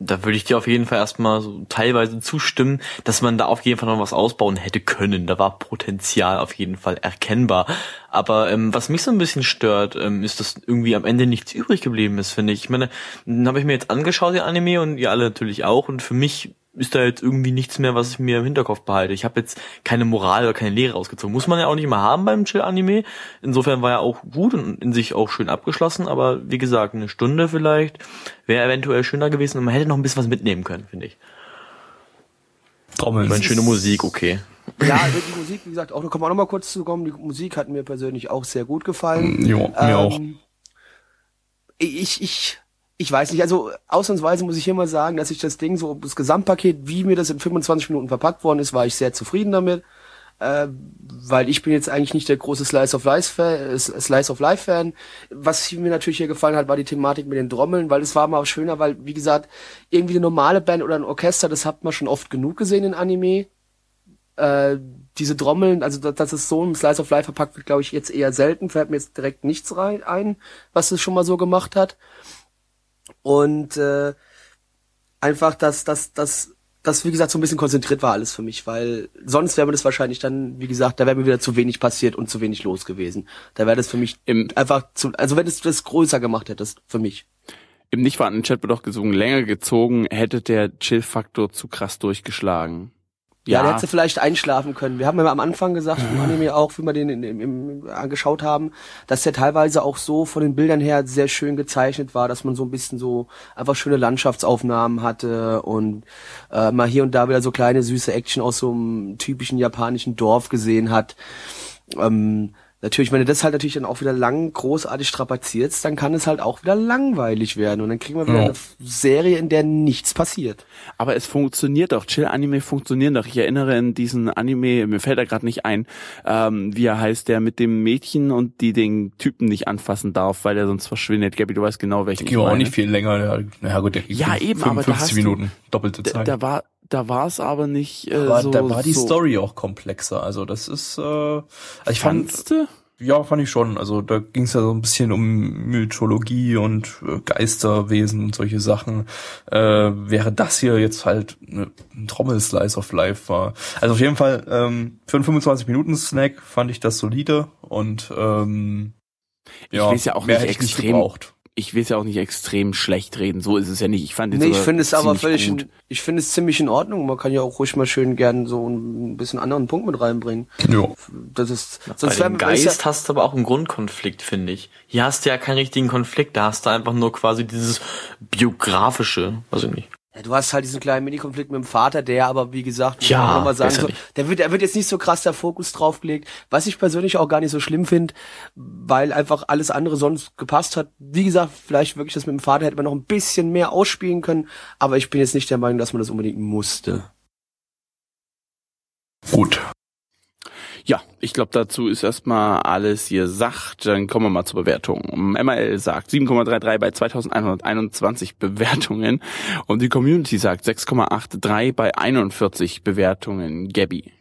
da würde ich dir auf jeden Fall erstmal so teilweise zustimmen, dass man da auf jeden Fall noch was ausbauen hätte können. Da war Potenzial auf jeden Fall erkennbar. Aber ähm, was mich so ein bisschen stört, ähm, ist, dass irgendwie am Ende nichts übrig geblieben ist, finde ich. Ich meine, dann habe ich mir jetzt angeschaut, den Anime, und ihr alle natürlich auch. Und für mich ist da jetzt irgendwie nichts mehr, was ich mir im Hinterkopf behalte. Ich habe jetzt keine Moral oder keine Lehre rausgezogen. Muss man ja auch nicht immer haben beim Chill-Anime. Insofern war er auch gut und in sich auch schön abgeschlossen. Aber wie gesagt, eine Stunde vielleicht wäre eventuell schöner gewesen und man hätte noch ein bisschen was mitnehmen können, finde ich. Trommeln. Ich meine, schöne Musik, okay. Ja, also die Musik, wie gesagt, auch da kommen wir auch noch mal kurz zu kommen. Die Musik hat mir persönlich auch sehr gut gefallen. Jo, mir ähm, auch. Ich, ich ich weiß nicht, also ausnahmsweise muss ich hier mal sagen, dass ich das Ding so, das Gesamtpaket, wie mir das in 25 Minuten verpackt worden ist, war ich sehr zufrieden damit. Äh, weil ich bin jetzt eigentlich nicht der große Slice of Life Fan, äh, Slice of Life Fan. Was mir natürlich hier gefallen hat, war die Thematik mit den Trommeln, weil es war mal schöner, weil wie gesagt irgendwie eine normale Band oder ein Orchester, das hat man schon oft genug gesehen in Anime. Äh, diese Trommeln, also dass es so im Slice of Life verpackt wird, glaube ich jetzt eher selten. Fällt mir jetzt direkt nichts rein ein, was es schon mal so gemacht hat. Und äh, einfach, dass dass dass das, wie gesagt, so ein bisschen konzentriert war alles für mich, weil sonst wäre mir das wahrscheinlich dann, wie gesagt, da wäre mir wieder zu wenig passiert und zu wenig los gewesen. Da wäre das für mich Im, einfach zu, also wenn es das größer gemacht hättest, für mich. Im nicht vorhandenen Chat wird auch gesungen, länger gezogen, hätte der Chill-Faktor zu krass durchgeschlagen. Ja, ja der hätte vielleicht einschlafen können. Wir haben ja am Anfang gesagt, im Anime auch, wie wir den in, in, in, angeschaut haben, dass der teilweise auch so von den Bildern her sehr schön gezeichnet war, dass man so ein bisschen so einfach schöne Landschaftsaufnahmen hatte und äh, mal hier und da wieder so kleine süße Action aus so einem typischen japanischen Dorf gesehen hat. Ähm, Natürlich, wenn du das halt natürlich dann auch wieder lang großartig strapazierst, dann kann es halt auch wieder langweilig werden und dann kriegen wir wieder ja. eine Serie, in der nichts passiert. Aber es funktioniert doch, Chill-Anime funktionieren doch. Ich erinnere in diesen Anime, mir fällt da gerade nicht ein, ähm, wie er heißt, der mit dem Mädchen und die den Typen nicht anfassen darf, weil er sonst verschwindet. Gabi, du weißt genau, welchen ich meine. auch nicht viel länger. Ja, gut, der ja, eben, 55 aber da Minuten, doppelte Zeit. Da, da war da war es aber nicht äh, aber so. Da war die so Story auch komplexer. Also das ist. Äh, also ich Fandst fand? Ja, fand ich schon. Also da ging es ja so ein bisschen um Mythologie und äh, Geisterwesen und solche Sachen. Äh, wäre das hier jetzt halt ne, ein Trommel-Slice of Life war. Also auf jeden Fall ähm, für einen 25 Minuten Snack fand ich das solide und ähm, ja, ich weiß ja auch nicht extrem gebraucht ich will es ja auch nicht extrem schlecht reden, so ist es ja nicht. Ich fand nee, ich finde es aber völlig, gut. ich finde es ziemlich in Ordnung. Man kann ja auch ruhig mal schön gern so ein bisschen anderen Punkt mit reinbringen. Ja. Das ist, Na, sonst Bei dem Geist ja hast du aber auch einen Grundkonflikt, finde ich. Hier hast du ja keinen richtigen Konflikt, da hast du einfach nur quasi dieses biografische, weiß ich nicht. Ja, du hast halt diesen kleinen Mini-Konflikt mit dem Vater, der aber, wie gesagt, muss ja, mal sagen, so, der wird, der wird jetzt nicht so krass der Fokus draufgelegt, was ich persönlich auch gar nicht so schlimm finde, weil einfach alles andere sonst gepasst hat. Wie gesagt, vielleicht wirklich das mit dem Vater hätte man noch ein bisschen mehr ausspielen können, aber ich bin jetzt nicht der Meinung, dass man das unbedingt musste. Gut. Ja, ich glaube, dazu ist erstmal alles gesagt. Dann kommen wir mal zur Bewertung. MRL sagt 7,33 bei 2121 Bewertungen und die Community sagt 6,83 bei 41 Bewertungen. Gabby.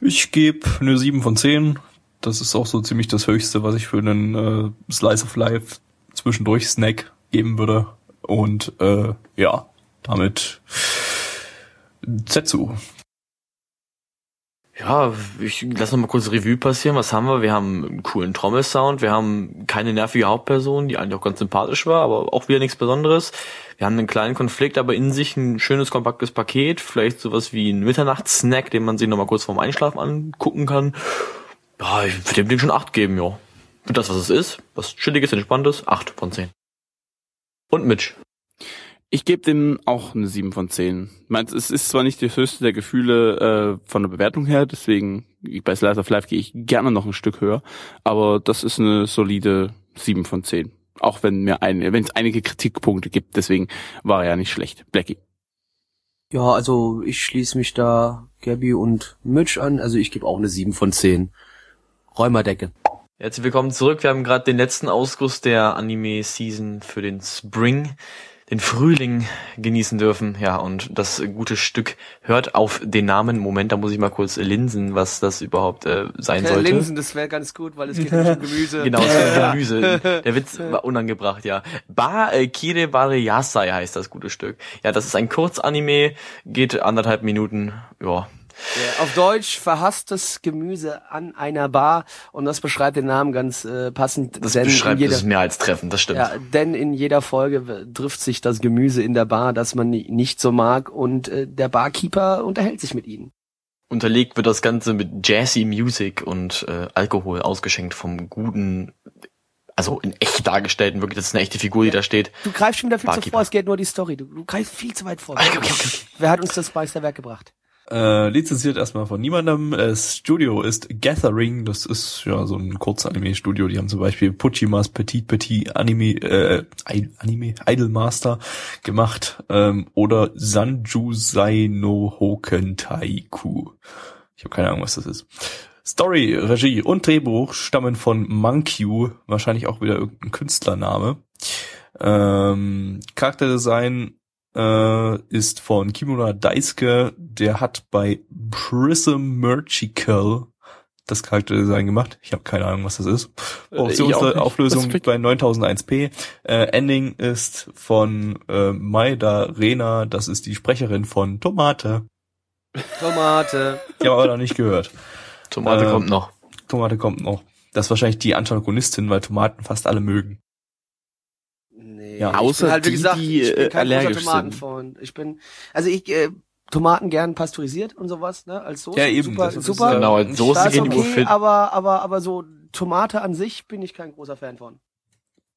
Ich gebe eine 7 von 10. Das ist auch so ziemlich das Höchste, was ich für einen äh, Slice of Life zwischendurch Snack geben würde. Und äh, ja, damit Zetsu. Ja, ich lass noch mal kurz Revue passieren. Was haben wir? Wir haben einen coolen Trommelsound. Wir haben keine nervige Hauptperson, die eigentlich auch ganz sympathisch war, aber auch wieder nichts Besonderes. Wir haben einen kleinen Konflikt, aber in sich ein schönes, kompaktes Paket. Vielleicht sowas wie ein Mitternachtssnack, den man sich noch mal kurz vorm Einschlafen angucken kann. Ja, ich würde dem Ding schon acht geben, ja. Für das, was es ist, was chilliges, entspanntes, acht von zehn. Und Mitch. Ich gebe dem auch eine 7 von 10. Meins, es ist zwar nicht das höchste der Gefühle äh, von der Bewertung her, deswegen bei Slice of Life gehe ich gerne noch ein Stück höher, aber das ist eine solide 7 von 10. Auch wenn mir ein, wenn es einige Kritikpunkte gibt, deswegen war er ja nicht schlecht. Blackie. Ja, also ich schließe mich da Gabby und Mitch an. Also ich gebe auch eine 7 von 10. Räumerdecke. Herzlich willkommen zurück. Wir haben gerade den letzten Ausguss der Anime-Season für den Spring den Frühling genießen dürfen. Ja, und das gute Stück hört auf den Namen. Moment, da muss ich mal kurz linsen, was das überhaupt äh, sein sollte. Linsen, das wäre ganz gut, weil es geht nicht um Gemüse. Genau, es geht um Gemüse. Der Witz war unangebracht, ja. Ba äh, Kire Bare Yasai heißt das gute Stück. Ja, das ist ein Kurzanime, geht anderthalb Minuten. Ja, ja, auf Deutsch verhasstes Gemüse an einer Bar und das beschreibt den Namen ganz äh, passend. Das beschreibt jeder, es mehr als treffend, das stimmt. Ja, denn in jeder Folge trifft sich das Gemüse in der Bar, das man nicht so mag und äh, der Barkeeper unterhält sich mit ihnen. Unterlegt wird das Ganze mit Jazzy Music und äh, Alkohol ausgeschenkt vom guten also in echt dargestellten, wirklich, das ist eine echte Figur, die da steht. Du greifst schon wieder viel Barkeeper. zu vor, es geht nur die Story. Du, du greifst viel zu weit vor. Okay, okay, okay. Wer hat uns das Meisterwerk gebracht? Äh, lizenziert erstmal von niemandem. Das Studio ist Gathering. Das ist ja so ein Kurzanime-Studio. Die haben zum Beispiel Puchimas Petit Petit Anime, äh, Anime Idolmaster gemacht ähm, oder Sanjusai no Hoken Taiku. Ich habe keine Ahnung, was das ist. Story, Regie und Drehbuch stammen von Mankyu, wahrscheinlich auch wieder irgendein Künstlername. Ähm, Charakterdesign äh, ist von Kimura Daisuke. Der hat bei Prismergical das Charakterdesign gemacht. Ich habe keine Ahnung, was das ist. Äh, Optionsauflösung bei 9001p. Äh, Ending ist von äh, Maida Rena. Das ist die Sprecherin von Tomate. Tomate. Ich habe aber noch nicht gehört. Tomate äh, kommt noch. Tomate kommt noch. Das ist wahrscheinlich die Antagonistin, weil Tomaten fast alle mögen. Ja, außer halt, wie die, gesagt, die ich bin kein allergisch Tomatenfreund. Ich bin, also ich, äh, Tomaten gern pasteurisiert und sowas, ne, als Soße. Ja, eben. Super, das super. Genau, als Soße gehen okay, fit. aber, aber, aber so Tomate an sich bin ich kein großer Fan von.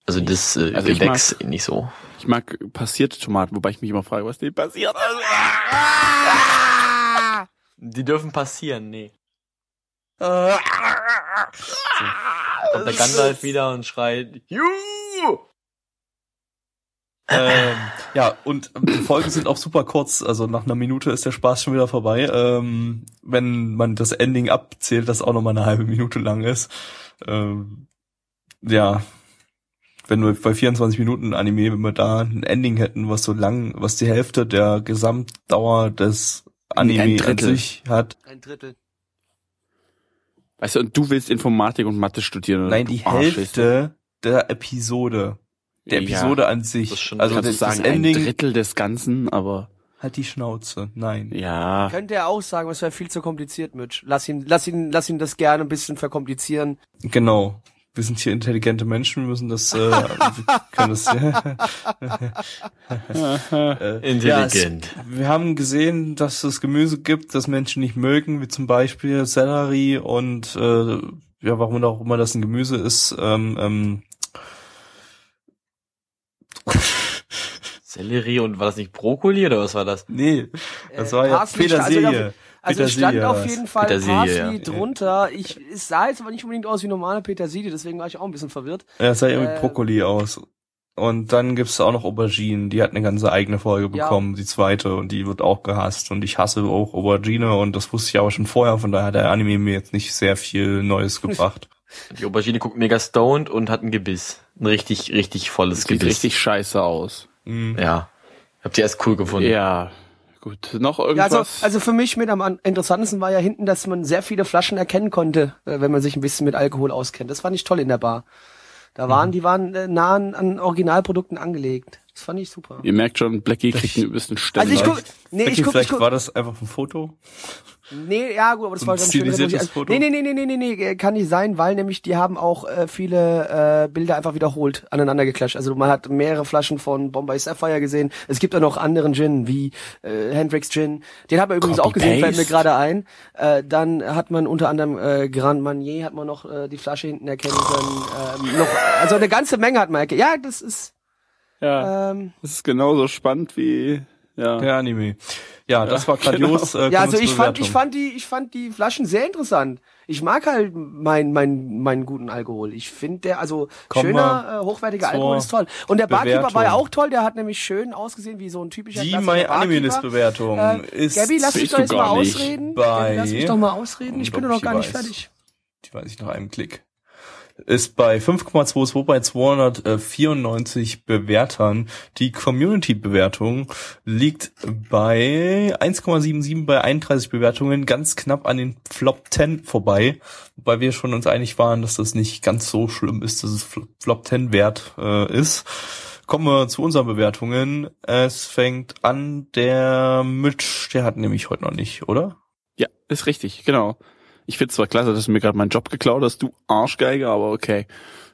Also das äh, also Gewächs mag, nicht so. Ich mag passierte Tomaten, wobei ich mich immer frage, was denen passiert. Die dürfen passieren, nee. so. Kommt der Gandalf wieder und schreit, Juhu! Ähm, ja, und die Folgen sind auch super kurz, also nach einer Minute ist der Spaß schon wieder vorbei. Ähm, wenn man das Ending abzählt, das auch nochmal eine halbe Minute lang ist. Ähm, ja, wenn wir bei 24 Minuten Anime, wenn wir da ein Ending hätten, was so lang, was die Hälfte der Gesamtdauer des Anime an sich hat. Ein Drittel. Weißt du, und du willst Informatik und Mathe studieren. Nein, die Hälfte der Episode der Episode ja, an sich. Das also das, sagen, das Ending, ein Drittel des Ganzen, aber halt die Schnauze. Nein. Ja. Könnte er auch sagen, es wäre viel zu kompliziert, Mitch. Lass ihn, lass ihn, lass ihn das gerne ein bisschen verkomplizieren. Genau. Wir sind hier intelligente Menschen, wir müssen das, äh, können das, äh, Intelligent. Ja, es, wir haben gesehen, dass es Gemüse gibt, das Menschen nicht mögen, wie zum Beispiel Sellerie und äh, ja, warum auch immer das ein Gemüse ist, ähm, ähm, Sellerie und war das nicht Brokkoli oder was war das? Nee, das war ja Parsley, Petersilie. Also, also Petersilie stand auf jeden Fall Petersilie, Parsley ja. drunter. Ich, es sah jetzt aber nicht unbedingt aus wie normale Petersilie, deswegen war ich auch ein bisschen verwirrt. Ja, es sah irgendwie äh, Brokkoli aus. Und dann gibt's auch noch Auberginen, die hat eine ganze eigene Folge bekommen, ja. die zweite, und die wird auch gehasst. Und ich hasse auch Aubergine und das wusste ich aber schon vorher, von daher hat der Anime mir jetzt nicht sehr viel Neues gebracht. Die Aubergine guckt mega stoned und hat ein Gebiss. Ein richtig, richtig volles Sieht Gebiss. richtig scheiße aus. Mhm. Ja. Habt ihr erst cool gefunden? Ja. Gut, noch irgendwas? Ja, also, also für mich mit am interessantesten war ja hinten, dass man sehr viele Flaschen erkennen konnte, äh, wenn man sich ein bisschen mit Alkohol auskennt. Das fand ich toll in der Bar. Da waren, mhm. die waren äh, nah an, an Originalprodukten angelegt. Das fand ich super. Ihr merkt schon, Blackie kriegt einen übelsten Stempel. Also ich guck, nee, ich Becky, guck, ich vielleicht guck, war das einfach ein Foto. Nee, ja gut, aber das war ein dann schön. also, Foto? Nee, nee, nee, nee, nee, nee, nee, kann nicht sein, weil nämlich die haben auch äh, viele äh, Bilder einfach wiederholt, aneinander geklatscht. Also man hat mehrere Flaschen von Bombay Sapphire gesehen. Es gibt auch noch anderen Gin, wie äh, Hendrix Gin. Den hat man übrigens auch gesehen, fällt mir gerade ein. Äh, dann hat man unter anderem äh, Grand Marnier, hat man noch äh, die Flasche hinten erkennen können. Ähm, noch, also eine ganze Menge hat man erkannt. Ja, das ist... ja, Ähm, das ist genauso spannend wie, ja. Der Anime. Ja, das war grandios. Äh, Ja, also ich fand, ich fand die, ich fand die Flaschen sehr interessant. Ich mag halt mein, mein, meinen guten Alkohol. Ich finde der, also Kommen schöner, äh, hochwertiger Alkohol ist toll. Und der Barkeeper Bewertung. war ja auch toll. Der hat nämlich schön ausgesehen wie so ein typischer Die klassischer My Barkeeper. Bewertung Äh, ist Gabi, lass mich doch jetzt mal ausreden. Gabi, lass mich doch mal ausreden. Ich bin doch noch gar nicht Unglaublich fertig. die weiß ich nach einem Klick. Ist bei 5,22 bei 294 Bewertern. Die Community-Bewertung liegt bei 1,77 bei 31 Bewertungen, ganz knapp an den Flop 10 vorbei. Wobei wir schon uns einig waren, dass das nicht ganz so schlimm ist, dass es Fl- Flop 10 wert äh, ist. Kommen wir zu unseren Bewertungen. Es fängt an, der Mitch, der hat nämlich heute noch nicht, oder? Ja, ist richtig, genau. Ich find's zwar klasse, dass du mir gerade meinen Job geklaut hast, du Arschgeiger, aber okay.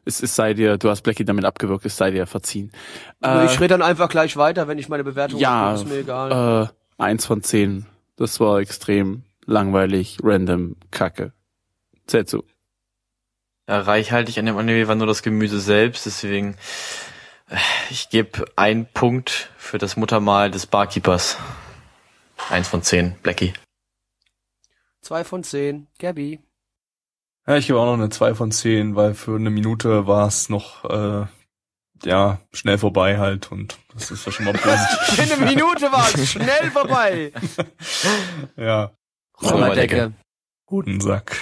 Es, es sei dir, du hast Blackie damit abgewirkt, es sei dir verziehen. Äh, ich rede dann einfach gleich weiter, wenn ich meine Bewertung ja, abgebe, ist mir egal. äh, eins von zehn. Das war extrem langweilig, random, kacke. Zählt so. Ja, reichhaltig an dem Anime war nur das Gemüse selbst, deswegen äh, ich gebe einen Punkt für das Muttermal des Barkeepers. Eins von zehn, Blackie. Zwei von zehn. Gabi. Ja, ich gebe auch noch eine 2 von 10, weil für eine Minute war es noch äh, ja schnell vorbei halt und das ist ja schon mal positiv. In einer Minute war es schnell vorbei. ja, Räuberdecke. guten Sack.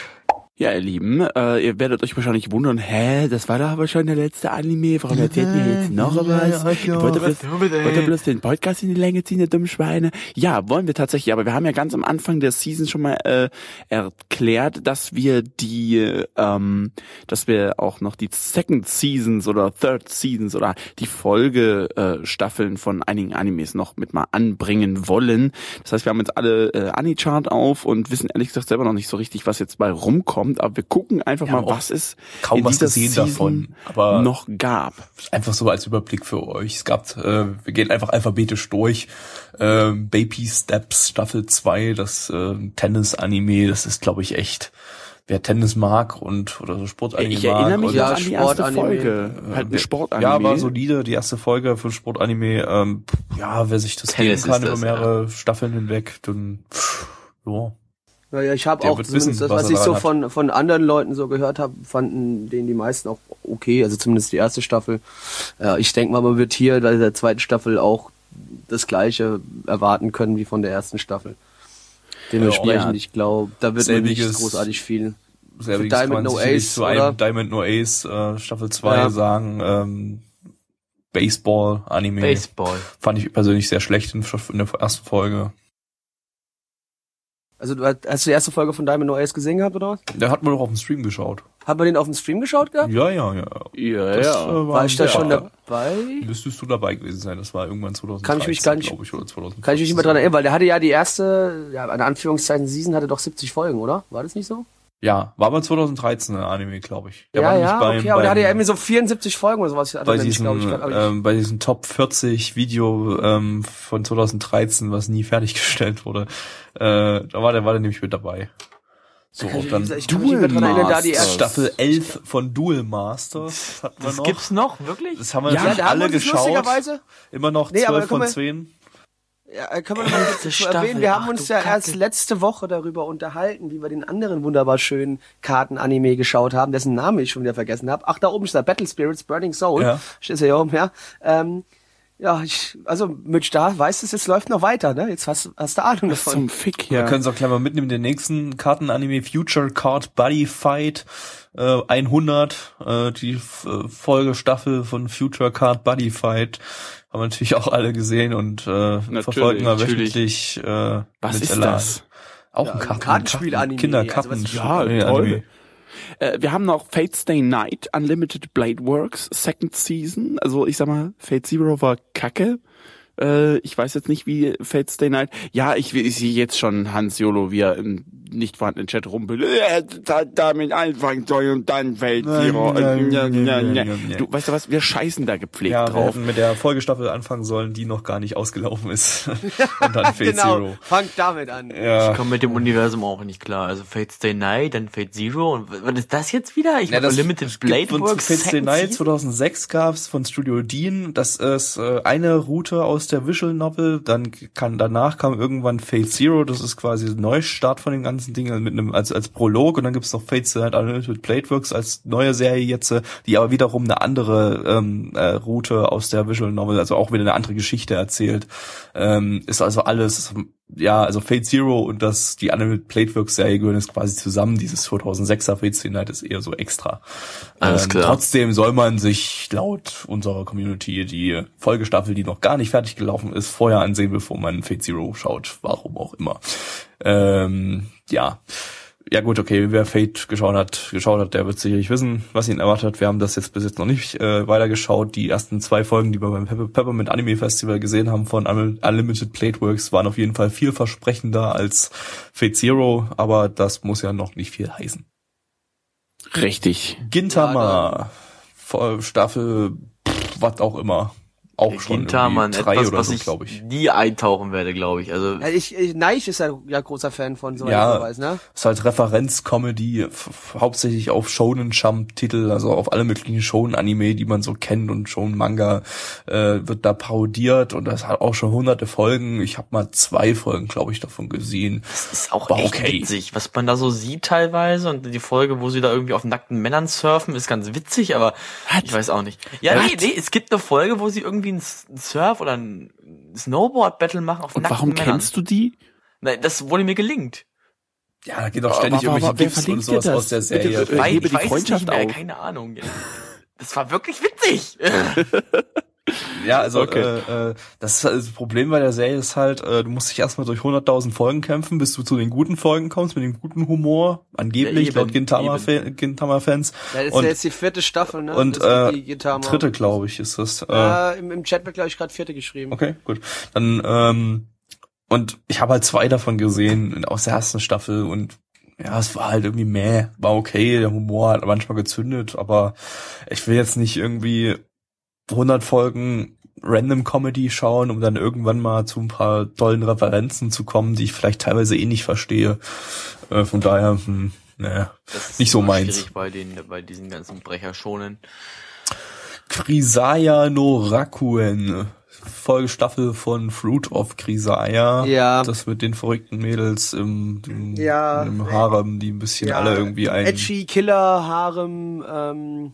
Ja, ihr Lieben, äh, ihr werdet euch wahrscheinlich wundern, hä, das war doch aber schon der letzte Anime, warum erzählt ihr jetzt noch was? Ihr wollt ihr bloß, wollt ihr bloß den Podcast in die Länge ziehen, ihr dummen Schweine? Ja, wollen wir tatsächlich, aber wir haben ja ganz am Anfang der Season schon mal äh, erklärt, dass wir die, ähm, dass wir auch noch die Second Seasons oder Third Seasons oder die Folge äh, von einigen Animes noch mit mal anbringen wollen. Das heißt, wir haben jetzt alle äh, Anichart auf und wissen ehrlich gesagt selber noch nicht so richtig, was jetzt bei rumkommt, aber wir gucken einfach Wir mal, was es kaum in was dieser gesehen Season davon, aber- noch gab. Einfach so als Überblick für euch. Es gab, äh, wir gehen einfach alphabetisch durch. Ähm, Baby Steps Staffel 2, das äh, Tennis-Anime, das ist glaube ich echt, wer Tennis mag und oder so Sportanime Ich mag. erinnere mich Ja, an die erste Sportanime. Folge. Halt ein Sportanime. Ja, war solide, die erste Folge für Sportanime. Ähm, ja, wer sich das Tennis geben kann über mehrere Staffeln hinweg, dann pff, ja. Naja, ich habe auch zumindest wissen, das, was was ich so von, von anderen Leuten so gehört habe, fanden den die meisten auch okay, also zumindest die erste Staffel. Ja, ich denke mal, man wird hier bei der zweiten Staffel auch das gleiche erwarten können wie von der ersten Staffel. Dementsprechend, Ja. ich glaube, da wird man nicht großartig viel. Selbiges Diamond No Ace, zu einem? Diamond No Ace äh, Staffel 2 Ja. sagen. Ähm, Baseball Anime Baseball. fand ich persönlich sehr schlecht in, in der ersten Folge. Also du hast hast du die erste Folge von Diamond No Ace gesehen gehabt, oder was? Der hat man doch auf dem Stream geschaut. Hat man den auf dem Stream geschaut gehabt? Ja, ja, ja. Ja, Das, ja. äh, War ich da ja, schon dabei? Müsstest du dabei gewesen sein. Das war irgendwann 2013, Kann ich mich gar nicht- glaube ich, oder 2014. Kann ich mich nicht mehr dran erinnern, weil der hatte ja die erste, ja, in Anführungszeichen Season hatte doch 70 Folgen, oder? War das nicht so? Ja, war aber 2013 ein Anime, glaube ich. Der ja, war ja, beim, okay, aber der hatte ja irgendwie so 74 Folgen oder sowas. bei diesen, glaube ich, ich. ähm, bei diesem Top 40 Video ähm, von 2013, was nie fertiggestellt wurde, äh, da war der, war der nämlich mit dabei. So, und dann ich die Masters. erste. Staffel 11 von Duel Masters wir Das noch. gibt's noch, wirklich? Das haben wir Ja, natürlich da alle geschaut. Immer noch Nee, 12 aber guck von mal, 10. ja, äh, können wir noch mal kurz erwähnen, wir haben ach uns ja Kacke. erst letzte Woche darüber unterhalten, wie wir den anderen wunderbar schönen Karten-Anime geschaut haben, dessen Namen ich schon wieder vergessen habe. Ach, da oben ist der Battle Spirits Burning Soul. Ja. Steht ja hier oben, ja. Ähm, ja, ich, also Mitch, da weißt du, es jetzt läuft noch weiter, ne? Jetzt hast, hast du Ahnung Was davon. zum Fick, Wir ja. können es auch gleich mal mitnehmen, den nächsten Kartenanime Future Card Buddy Fight äh, 100, äh, die F äh, Folgestaffel von Future Card Buddy Fight haben wir natürlich auch alle gesehen und äh, verfolgen wir natürlich. wöchentlich äh, Was mit ist Elan. das? Auch Ja, ein ein Karten Kartenspiel-Anime, Kinder also Ja, toll. Anime. Äh, wir haben noch Fate Stay Night, Unlimited Blade Works, Second Season. Also ich sag mal, Fate Zero war kacke. Äh, ich weiß jetzt nicht, wie Fate Stay Night. Ja, ich, ich sehe jetzt schon Hans Jolo, wie er im nicht vorhandenen Chat rumpelt. Äh, da, damit anfangen soll und dann Fate Zero. Du weißt du was, wir scheißen da gepflegt Ja, wir drauf. hätten mit der Folgestaffel anfangen sollen, die noch gar nicht ausgelaufen ist. Und dann Fate genau, Zero. fangt damit an. Ja. Ich komme mit dem Universum auch nicht klar. Also Fate Stay Night, dann Fate Zero und was ist das jetzt wieder? Ich Ja, das Limited Blade von Works. Fate Stay Night Season? 2006 gab's von Studio Dean. Das ist äh, eine Route aus der Visual Novel. Dann kann danach kam irgendwann Fate Zero. Das ist quasi ein Neustart von dem ganzen Ding also mit einem als als Prolog. Und dann gibt's noch Fate Stay Night Unlimited Blade Works als neue Serie jetzt, äh, die aber wiederum eine andere ähm, äh, Route aus der Visual Novel, also auch wieder eine andere Geschichte erzählt. Ähm, ist also alles ja, also Fate Zero und das, die Unlimited Blade Works Serie gehören jetzt quasi zusammen. Dieses 2006er Fate Stay Night ist eher so extra. Alles Ähm, klar. Trotzdem soll man sich laut unserer Community die Folgestaffel, die noch gar nicht fertig gelaufen ist, vorher ansehen, bevor man Fate Zero schaut. Warum auch immer. Ähm, ja. Ja gut, okay, wer Fate geschaut hat, geschaut hat, der wird sicherlich wissen, was ihn erwartet. Wir haben das jetzt bis jetzt noch nicht äh, weitergeschaut. Die ersten zwei Folgen, die wir beim Pepper Peppermint Anime Festival gesehen haben von Un- Unlimited Plate Works, waren auf jeden Fall vielversprechender als Fate Zero, aber das muss ja noch nicht viel heißen. Richtig. Gintama, Staffel, pff, was auch immer. Auch schon Gintama, irgendwie drei etwas, oder was so, ich glaube ich. nie eintauchen werde, glaube ich. Also Ja, ich, ich, Neich ist ja, ja großer Fan von so Ja. sowas, ne? Ist halt Referenz-Comedy, hauptsächlich auf Shonen Jump Titel, also auf alle möglichen Shonen Anime, die man so kennt und Shonen Manga äh, wird da parodiert und das hat auch schon hunderte Folgen. Ich habe mal zwei Folgen, glaube ich, davon gesehen. Das ist auch War echt okay. witzig, was man da so sieht teilweise und die Folge, wo sie da irgendwie auf nackten Männern surfen, ist ganz witzig, aber ich weiß auch nicht. Ja, nee, What? nee, es gibt eine Folge, wo sie irgendwie ein S- ein Surf- oder ein Snowboard-Battle machen auf Und nackten warum Männern. kennst du die? Nein, das wurde mir gelingt. Ja, da geht auch ständig Aber- aber irgendwelche GIFs und sowas aus der Bitte, Serie. äh, Weil, hebe ich die weiß es Freundschaft nicht mehr, auf. keine Ahnung. Das war wirklich witzig. Ja, also Okay. äh, äh, das, halt das Problem bei der Serie ist halt, äh, du musst dich erstmal durch 100.000 Folgen kämpfen, bis du zu den guten Folgen kommst, mit dem guten Humor, angeblich, Ja, eben, laut Gintama-Fan- Gintama-Fans. Das ist Und- ja jetzt die vierte Staffel, ne? Und äh, die Gintama. dritte, glaube ich, ist das. Äh, Ja, im, im Chat wird, glaube ich, gerade vierte geschrieben. Okay, gut. Dann, ähm, und ich habe halt zwei davon gesehen aus der ersten Staffel und ja, es war halt irgendwie meh, war okay, der Humor hat manchmal gezündet, aber ich will jetzt nicht irgendwie 100 Folgen Random Comedy schauen, um dann irgendwann mal zu ein paar tollen Referenzen zu kommen, die ich vielleicht teilweise eh nicht verstehe. Äh, von daher, hm, naja. Nicht so meins. Schwierig bei den, bei diesen ganzen Brecherschonen. Krisaya no Rakuen. Folgestaffel von Fruit of Krisaya. Ja. Das mit den verrückten Mädels im, im, Ja. im Harem, die ein bisschen Ja, alle irgendwie ein... Edgy, Killer, Harem, ähm,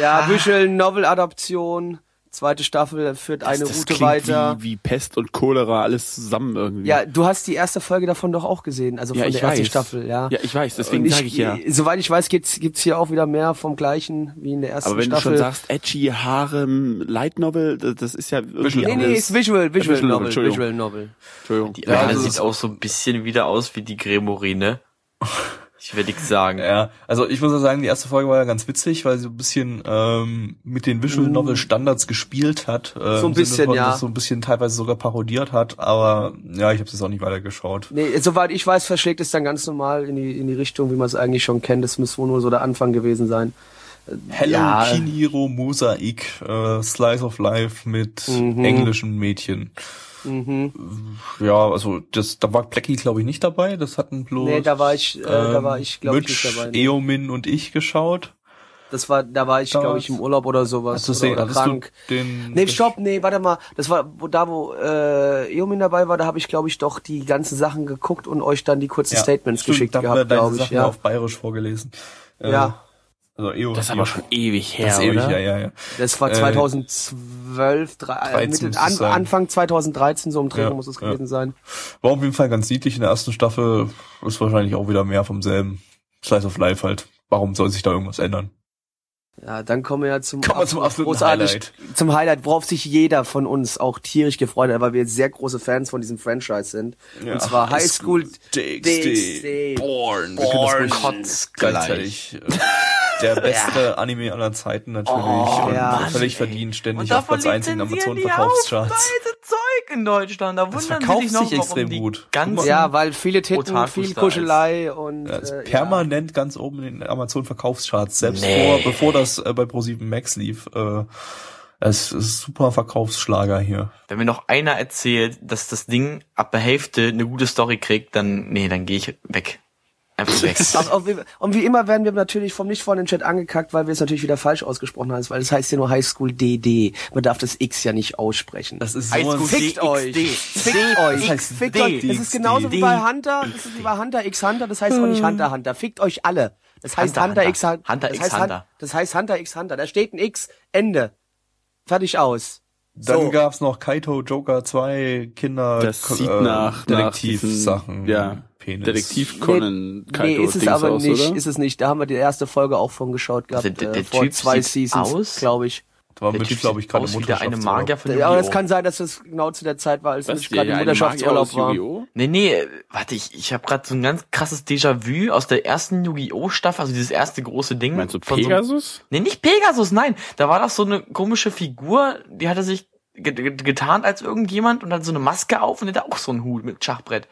ja, Visual Novel Adaption, zweite Staffel führt eine das Route weiter. Wie, wie Pest und Cholera, alles zusammen irgendwie. Ja, du hast die erste Folge davon doch auch gesehen, also Ja, von ich der ersten weiß. Staffel, ja. Ja, ich weiß, deswegen sage ich ja. Soweit ich weiß, gibt's, gibt's hier auch wieder mehr vom gleichen wie in der ersten Aber wenn Staffel. du schon sagst, edgy Harem, Light Novel, das, ist ja irgendwie nee, nee, ist Visual, Visual, Visual Novel, Entschuldigung. Visual Novel. Entschuldigung. Die Ja, eine also sieht auch so ein bisschen wieder aus wie die Gremory, ne? Ich will nichts sagen. Ja, also ich muss ja sagen, die erste Folge war ja ganz witzig, weil sie so ein bisschen ähm, mit den Visual Novel Standards gespielt hat. Äh, Mm. So ein bisschen, von, ja. So ein bisschen teilweise sogar parodiert hat, aber ja, ich habe es auch nicht weitergeschaut. Nee, soweit ich weiß, verschlägt es dann ganz normal in die, in die Richtung, wie man es eigentlich schon kennt. Das muss wohl nur so der Anfang gewesen sein. Hello Ja. Kiniro Mosaik, äh, Slice of Life mit Mhm. englischen Mädchen. Mhm. Ja, also das, da war Blackie glaube ich nicht dabei. Das hatten bloß Nee, da war ich, äh, da war ich, glaube ich, nicht dabei. ne? Eomin und ich geschaut. Das war, da war ich, glaube ich, im Urlaub oder sowas. Hast du, oder, oder krank. du den? Nee, stopp, nee, warte mal. Das war wo, da, wo äh, Eomin dabei war, da habe ich, glaube ich, doch die ganzen Sachen geguckt und euch dann die kurzen Ja, Statements stimmt, geschickt gehabt, glaube ich. Sachen Ja. auf Bayerisch vorgelesen. Äh, ja, Also EO, Das ist aber schon ewig her, das ist ewig, oder? ja, ja, ja. das war Äh, 2012, drei, äh, 13 Mitte, muss an. Anfang 2013, so im Dreh Ja, muss es ja. gewesen sein. War auf jeden Fall ganz niedlich in der ersten Staffel. Ist wahrscheinlich auch wieder mehr vom selben. Slice of Life halt. Warum soll sich da irgendwas ändern? Ja, dann kommen wir ja zum, Kommen wir zum absoluten großartig- Highlight. Zum Highlight, worauf sich jeder von uns auch tierisch gefreut hat, weil wir sehr große Fans von diesem Franchise sind. Und zwar High School DxD. Born. Wir können das gleichzeitig. Der beste Anime aller Zeiten natürlich. Oh, und ja. völlig verdient, ständig auf Platz 1 in den Amazon-Verkaufscharts. Zeug in Deutschland. Da Das wundern verkauft sie sich noch, sich extrem die gut. Ganz. Ja, weil viele Titten, Otakus viel Kuschelei und Ja, ist äh, permanent ganz oben in den Amazon-Verkaufscharts, selbst Nee. vor, bevor das äh, bei Pro7 Max lief. Äh, es ist super Verkaufsschlager hier. Wenn mir noch einer erzählt, dass das Ding ab der Hälfte eine gute Story kriegt, dann, nee, dann gehe ich weg. Einfach weg. Und wie- immer werden wir natürlich vom nicht vorhandenen Chat angekackt, weil wir es natürlich wieder falsch ausgesprochen haben, weil es heißt ja nur High School DD. Man darf das X ja nicht aussprechen. Das ist High so ein School Fickt euch. Fickt euch. heißt Fickt euch. Das ist genauso wie bei Hunter. Das ist wie bei Hunter x Hunter. Das heißt auch nicht Hunter Hunter. Fickt euch alle. Das heißt Hunter, x Hunter. Hunter das x Hunter. Das heißt Hunter x Hunter. Da steht ein X. Ende. Fertig aus. Dann So. gab's noch Kaito Joker 2 Kinder Das äh, sieht nach Detektivsachen. nach diesen, ja, Penis. Detektiv Conan Nee, Kaito ist es Dings aber aus, nicht. oder? Ist es nicht. Da haben wir die erste Folge auch von geschaut gehabt. Also der- äh, der vor Typ zwei sieht Seasons, aus- glaube ich. Da war Der mit, Typ glaube ich, gerade der eine. Magier von Ja, aber Yu-Gi-Oh! kann sein, dass das genau zu der Zeit war, als Was, ich der, gerade im Mutterschaftsurlaub war. Yu-Gi-Oh? Nee, nee, warte, ich, ich habe gerade so ein ganz krasses Déjà-vu aus der ersten Yu-Gi-Oh! Staffel, also dieses erste große Ding. Meinst du von so- Pegasus? Nee, nicht Pegasus, nein. Da war doch so eine komische Figur, die hatte sich ge- ge- getarnt als irgendjemand und hatte so eine Maske auf und hatte auch so einen Hut mit Schachbrett.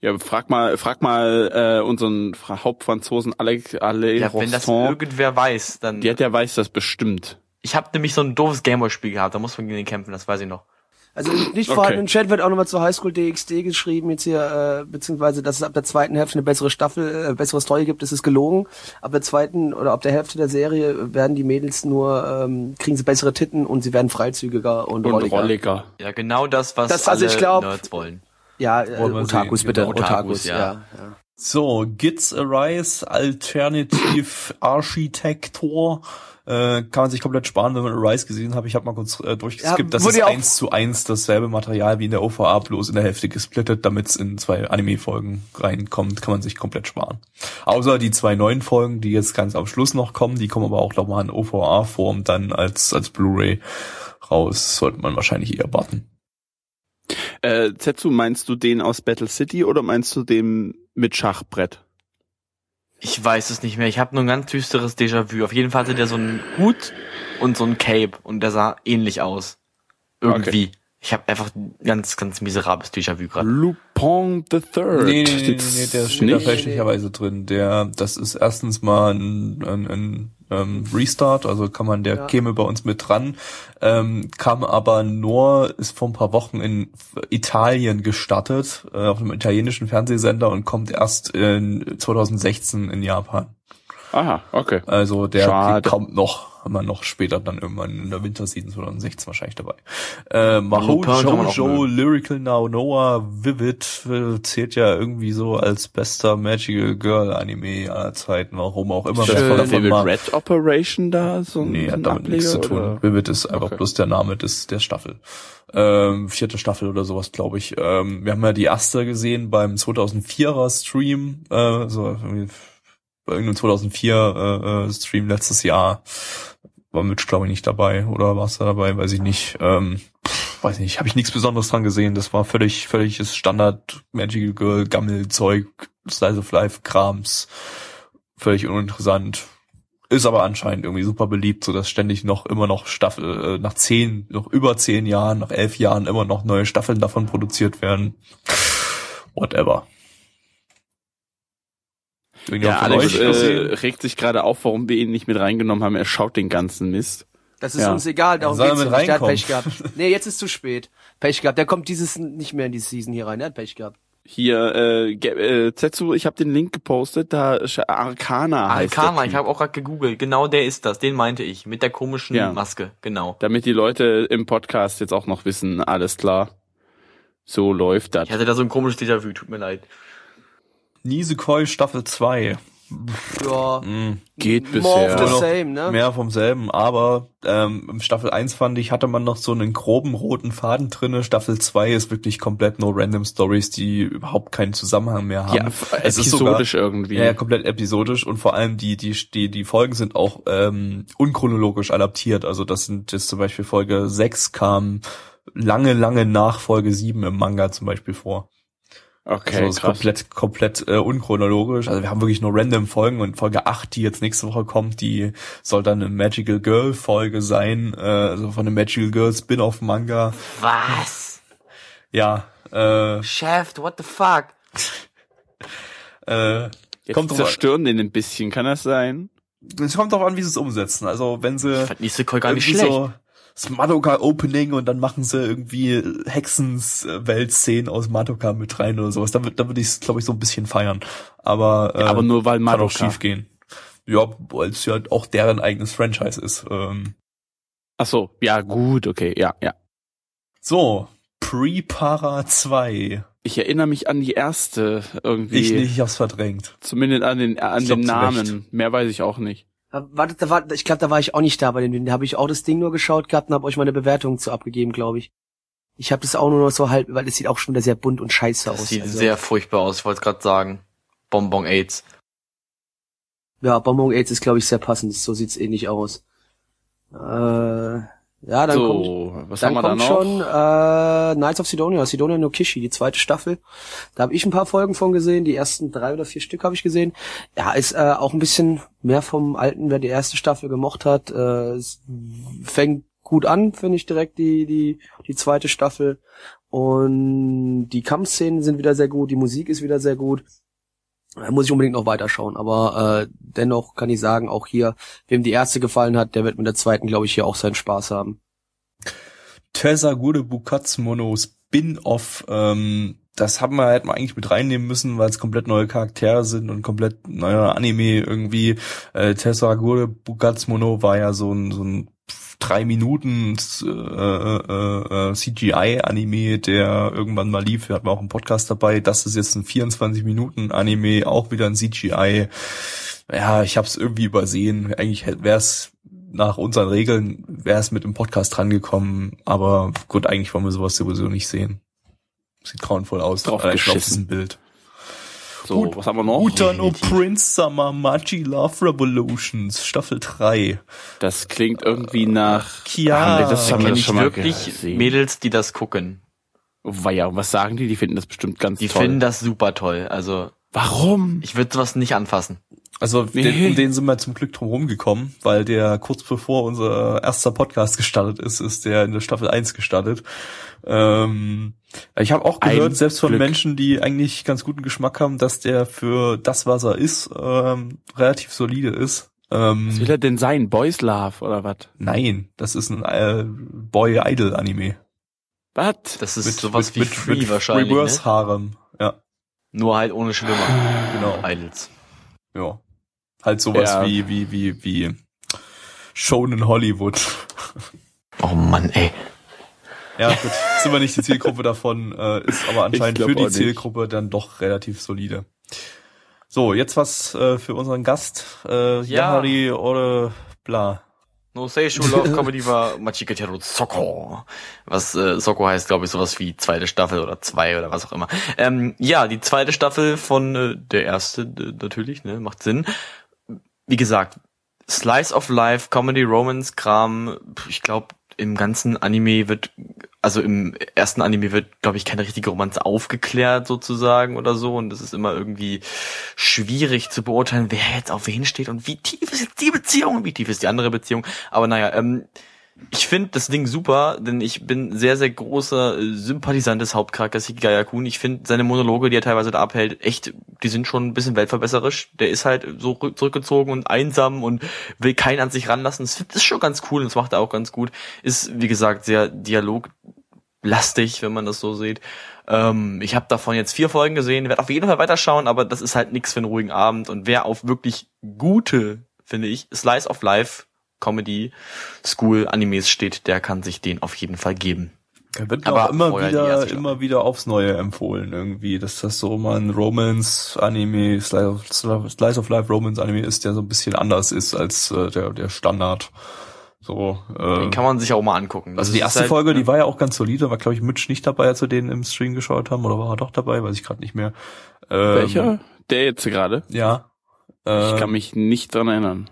Ja, frag mal, frag mal äh, unseren Fra Hauptfranzosen Alex Ale Ja, wenn das irgendwer weiß, dann. Der, der weiß das bestimmt. Ich habe nämlich so ein doofes Gameboy-Spiel gehabt, da muss man gegen den kämpfen, das weiß ich noch. Also im nicht Okay. vorhandenen Chat wird auch nochmal zu Highschool DxD geschrieben, jetzt hier, äh, beziehungsweise, dass es ab der zweiten Hälfte eine bessere Staffel, äh, bessere Story gibt, das ist gelogen. Ab der zweiten oder ab der Hälfte der Serie werden die Mädels nur, ähm, kriegen sie bessere Titten und sie werden freizügiger und, Und rolliger. Rolliger. Ja, genau das, was Das- also alle ich glaub- Nerds wollen. Ja, äh, Otakus sehen, bitte, genau. Otakus, Otakus, ja. ja. ja. So, Gits Arise, Alternative Architektor. Äh, kann man sich komplett sparen, wenn man Arise gesehen hat. Ich habe mal kurz äh, durchgeskippt. Ja, das ist eins zu eins dasselbe Material wie in der OVA, bloß in der Hälfte gesplittet, damit es in zwei Anime-Folgen reinkommt, kann man sich komplett sparen. Außer die zwei neuen Folgen, die jetzt ganz am Schluss noch kommen, die kommen aber auch nochmal in OVA-Form dann als, als Blu-ray raus. Sollte man wahrscheinlich eher warten. Äh, Zetsu, meinst du den aus Battle City oder meinst du den mit Schachbrett? Ich weiß es nicht mehr. Ich habe nur ein ganz düsteres Déjà-vu. Auf jeden Fall hatte der so einen Hut und so ein Cape und der sah ähnlich aus. Irgendwie. Ich habe einfach ein ganz, ganz miserables Déjà-vu gerade. Lupin the Third. Nee, nee, nee, nee, nee der steht da nicht? fälschlicherweise drin. Der, das ist erstens mal ein, ein, ein ähm, Restart, also kann man, der Ja. käme bei uns mit dran, ähm, kam aber nur, ist vor ein paar Wochen in Italien gestartet, äh, auf einem italienischen Fernsehsender und kommt erst in 2016 in Japan. Aha, okay. Also der Schade. kommt noch, wir noch später dann irgendwann in der Winterseason 2016 wahrscheinlich dabei. Äh, Mahou mögen. Lyrical Now Noah, Vivid äh, zählt ja irgendwie so als bester Magical Girl Anime aller Zeiten, warum auch immer. Ist das Vivid. Red Operation da? So Nee, hat damit nichts zu Ableger, tun. oder? Vivid ist einfach Okay. bloß der Name des der Staffel. Ähm, vierte Staffel oder sowas, glaube ich. Ähm, wir haben ja die erste gesehen beim 2004er Stream, äh, so irgendwie bei irgendeinem 2004 äh, äh, Stream letztes Jahr. War Mitch, glaube ich, nicht dabei. Oder warst du dabei? Weiß ich nicht. Ähm, weiß nicht, habe ich nichts Besonderes dran gesehen. Das war völlig, völliges Standard Magical Girl, Gammelzeug, Slice of Life, Krams. Völlig uninteressant. Ist aber anscheinend irgendwie super beliebt, so dass ständig noch immer noch Staffel, äh, nach zehn, noch über zehn Jahren, nach elf Jahren immer noch neue Staffeln davon produziert werden. Whatever. Ja, Alex äh, regt sich gerade auf, warum wir ihn nicht mit reingenommen haben. Er schaut den ganzen Mist. Das ist Ja. uns egal, darum er geht's nicht. Der hat? Pech gehabt. Nee, jetzt ist zu spät. Pech gehabt. Der kommt dieses nicht mehr in die Season hier rein. Der hat Pech gehabt. Hier, äh, äh Zetsu, ich habe den Link gepostet, da Arcana heißt Arcana, ich habe auch gerade gegoogelt. Genau der ist das, den meinte ich. Mit der komischen Ja. Maske, genau. Damit die Leute im Podcast jetzt auch noch wissen, alles klar. So läuft das. Ich hatte da so ein komisches Déjà-vu, tut mir leid. Nisekoi Staffel 2. ja, Geht more bisher. of the Nur same, ne? Mehr vom selben, aber ähm, im Staffel 1 fand ich, hatte man noch so einen groben roten Faden drinne. Staffel 2 ist wirklich komplett no random Stories, die überhaupt keinen Zusammenhang mehr haben. Ja, Es ist sogar- episodisch irgendwie. Ja, ja, komplett episodisch und vor allem die, die, die, die Folgen sind auch ähm, unchronologisch adaptiert. Also das sind jetzt zum Beispiel Folge 6 kam lange, lange nach Folge 7 im Manga zum Beispiel vor. Okay, also krass. komplett, komplett äh, unchronologisch. Also wir haben wirklich nur random Folgen und Folge 8, die jetzt nächste Woche kommt, die soll dann eine Magical Girl Folge sein, äh, also von einem Magical Girl Spin-off Manga. Was? Ja, äh, Chef, what the fuck? äh, Jetzt kommt zerstören den ein bisschen, kann das sein? es kommt darauf an, wie sie es umsetzen. Also wenn sie Fand Nisekoi gar nicht schlecht. so das Madoka Opening und dann machen sie irgendwie Hexens äh, Weltszenen aus Madoka mit rein oder sowas. Da, würd- da würde ich es, glaube ich, so ein bisschen feiern. Aber, äh, aber nur weil kann auch Madoka. schief gehen. Ja, weil es ja auch deren eigenes Franchise ist. Ähm, Ach so, ja gut, okay, ja, ja. so, Pre-Para 2. Ich erinnere mich an die erste irgendwie. Ich nicht, ich hab's verdrängt. Zumindest an den an Ich den Namen. Recht. Mehr weiß ich auch nicht. Da- Warte, da war, ich glaube, da war ich auch nicht da bei dem. Da habe ich auch das Ding nur geschaut gehabt und habe euch meine Bewertung zu abgegeben, glaube ich. Ich habe das auch nur noch so halb, weil es sieht auch schon wieder sehr bunt und scheiße Das aus. sieht also, sehr furchtbar aus, ich wollte gerade sagen. Bonbon AIDS. ja, Bonbon AIDS ist, glaube ich, sehr passend. So sieht's ähnlich aus. Äh, ja, dann kommt, so, was dann haben wir da kommt noch? schon äh, Knights of Sidonia, Sidonia no Kishi, die zweite Staffel. Da habe ich ein paar Folgen von gesehen. Die ersten drei oder vier Stück habe ich gesehen. Ja, ist äh, auch ein bisschen mehr vom alten, wer die erste Staffel gemocht hat. Äh, es fängt gut an, finde ich direkt die die die zweite Staffel. Und die Kampfszenen sind wieder sehr gut, die Musik ist wieder sehr gut. Da muss ich unbedingt noch weiterschauen. Aber äh, dennoch kann ich sagen, auch hier, wem die erste gefallen hat, der wird mit der zweiten, glaube ich, hier auch seinen Spaß haben. Tesagure Bukatsumono Spin-Off, ähm, das haben wir halt mal eigentlich mit reinnehmen müssen, weil es komplett neue Charaktere sind und komplett neuer Anime irgendwie. Äh, Tesagure Bukatsumono war ja so ein, so ein drei Minuten äh, äh, äh, CGI-Anime, der irgendwann mal lief. Wir hatten auch einen Podcast dabei. Das ist jetzt ein 24 Minuten Anime, auch wieder ein CGI. Ja, ich habe es irgendwie übersehen. Eigentlich wäre es nach unseren Regeln wäre es mit dem Podcast drangekommen, aber gut, eigentlich wollen wir sowas sowieso nicht sehen. Sieht grauenvoll aus. Drauf geschissen. diesem Bild. So, was haben wir noch? Utano Prince Summer Machi Love Revolutions, Staffel 3. Das klingt irgendwie nach. Ja, wir das, Da haben wir kenne das ich schon mal wirklich gesehen? Mädels, die das gucken. Ja, und was sagen die? Die finden das bestimmt ganz Die toll. finden das super toll. Also Warum? ich würde sowas nicht anfassen. Also Nee. den, um den sind wir zum Glück drum rumgekommen, weil der kurz bevor unser erster Podcast gestartet ist, ist der in der Staffel 1 gestartet. Ähm, ich habe auch Ein gehört, selbst von Glück. Menschen, die eigentlich ganz guten Geschmack haben, dass der für das, was er ist, ähm, relativ solide ist. Ähm, Was will er denn sein? Boys Love oder was? nein, das ist ein äh, Boy Idol Anime. Was? Das ist sowas wie Free wahrscheinlich. Reverse Ne? Harem. Ja, Nur halt ohne Schwimmer. genau. Idols. Ja. Halt sowas Ja. wie wie wie wie Shonen Hollywood. Oh Mann, ey. Ja, gut, sind wir nicht die Zielgruppe davon, äh, ist aber anscheinend für die nicht. Zielgruppe dann doch relativ solide. So, jetzt was äh, für unseren Gast, äh, Ja. Yahari oder bla. No Seishu Love Comedy war Machikateru Soko. Was äh, Soko heißt, glaube ich, sowas wie zweite Staffel oder zwei oder was auch immer. Ähm, ja, die zweite Staffel von äh, der erste äh, natürlich, ne, macht Sinn. Wie gesagt, Slice of Life, Comedy, Romance, Kram, ich glaube, im ganzen Anime wird, also im ersten Anime wird, glaube ich, keine richtige Romanze aufgeklärt sozusagen oder so. Und es ist immer irgendwie schwierig zu beurteilen, wer jetzt auf wen steht und wie tief ist jetzt die Beziehung und wie tief ist die andere Beziehung. Aber naja, ähm, ich finde das Ding super, denn ich bin sehr, sehr großer Sympathisant des Hauptcharakters Hikigaya Kun. Ich finde seine Monologe, die er teilweise da abhält, echt, die sind schon ein bisschen weltverbesserisch. Der ist halt so rück- zurückgezogen und einsam und will keinen an sich ranlassen. Das ist schon ganz cool und das macht er auch ganz gut. Ist, wie gesagt, sehr dialoglastig, wenn man das so sieht. Ähm, ich habe davon jetzt vier Folgen gesehen, werde auf jeden Fall weiterschauen, aber das ist halt nichts für einen ruhigen Abend. Und wer auf wirklich gute, finde ich, Slice of Life Comedy School Animes steht, der kann sich den auf jeden Fall geben. Er wird Aber auch immer wieder, immer wieder aufs Neue empfohlen irgendwie, dass das so mal ein Romance-Anime, Slice of, Slice of Life Romance-Anime ist, der so ein bisschen anders ist als äh, der, der Standard. So, äh, Den kann man sich auch mal angucken. Das also die erste halt, Folge, ne? die war ja auch ganz solide, war glaube ich Mitch nicht dabei, als wir den im Stream geschaut haben, oder war er doch dabei, weiß ich gerade nicht mehr. Ähm, Welcher? Der jetzt gerade? Ja. Ich Äh, kann mich nicht dran erinnern.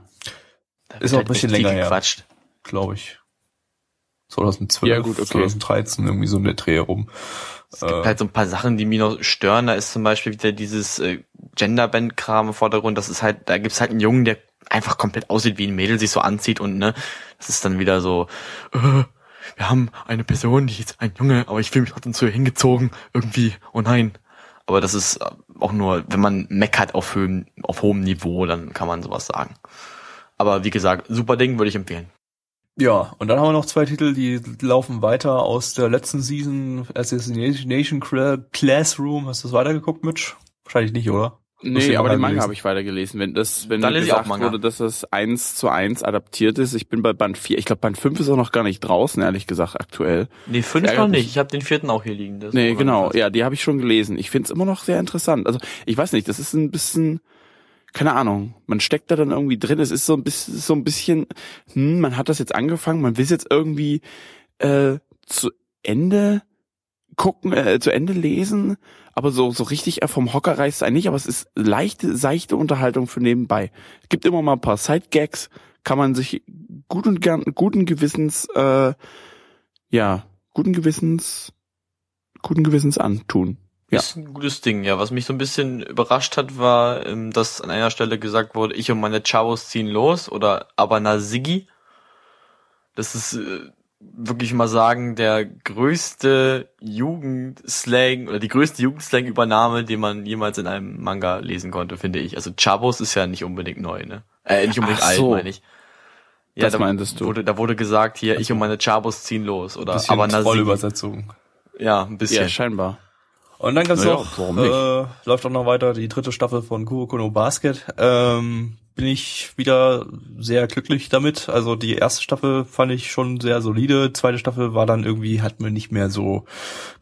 Da ist auch halt ein bisschen echt viel länger her. gequatscht. glaube ich. 2012, Ja, gut, okay. 2013, irgendwie so in der Dreh rum. Es gibt Äh, halt so ein paar Sachen, die mich noch stören. Da ist zum Beispiel wieder dieses äh, Genderband-Kram im Vordergrund. Das ist halt, da gibt's halt einen Jungen, der einfach komplett aussieht wie ein Mädel, sich so anzieht und ne, das ist dann wieder so, äh, wir haben eine Person, die ist ein Junge, aber ich fühle mich trotzdem zu ihr hingezogen, irgendwie, oh nein. Aber das ist äh, auch nur, wenn man meckert auf, hohem, auf hohem Niveau, dann kann man sowas sagen. Aber wie gesagt, super Ding, würde ich empfehlen. Ja, und dann haben wir noch zwei Titel, die laufen weiter aus der letzten Season, Assassination Cla- Classroom. Hast du das weitergeguckt, Mitch? Wahrscheinlich nicht, oder? Nee, aber den Manga habe ich weitergelesen. Wenn das, wenn Da mir lese ich auch gesagt Manga. wurde, dass das eins zu eins adaptiert ist, ich bin bei Band 4, ich glaube Band 5 ist auch noch gar nicht draußen, ehrlich gesagt, aktuell. Nee, fünf Ärgert noch mich. nicht. Ich habe den vierten auch hier liegen. Das Nee, genau. Ja, die habe ich schon gelesen. Ich find's immer noch sehr interessant. Also, ich weiß nicht, das ist ein bisschen, keine Ahnung, man steckt da dann irgendwie drin. Es ist so ein bisschen, so ein bisschen, hm, man hat das jetzt angefangen, man will es jetzt irgendwie äh, zu Ende gucken, äh, zu Ende lesen, aber so so richtig vom Hocker reißt es nicht, aber es ist leichte, seichte Unterhaltung für nebenbei. Es gibt immer mal ein paar Side-Gags, kann man sich gut und gern, guten Gewissens, äh, ja, guten Gewissens, guten Gewissens antun. Ja. Ist ein gutes Ding, ja. Was mich so ein bisschen überrascht hat, war, ähm, dass an einer Stelle gesagt wurde, ich und meine Chavos ziehen los oder aber na Siggi. Das ist äh, wirklich mal sagen, der größte Jugendslang oder die größte Jugendslang-Übernahme, die man jemals in einem Manga lesen konnte, finde ich. Also Chavos ist ja nicht unbedingt neu, ne? Äh, nicht unbedingt Ach alt, so. meine ich. Ja, Das da meintest du. Wurde, da wurde gesagt, hier, ich und meine Chavos ziehen los oder Bisschen aber. Trollübersetzung. Ja, ein bisschen. Ja, scheinbar. Und dann gab's Naja, noch, äh, läuft auch noch weiter die dritte Staffel von Kuroko no Basket. Ähm, bin ich wieder sehr glücklich damit. Also die erste Staffel fand ich schon sehr solide. Zweite Staffel war dann irgendwie, hat mir nicht mehr so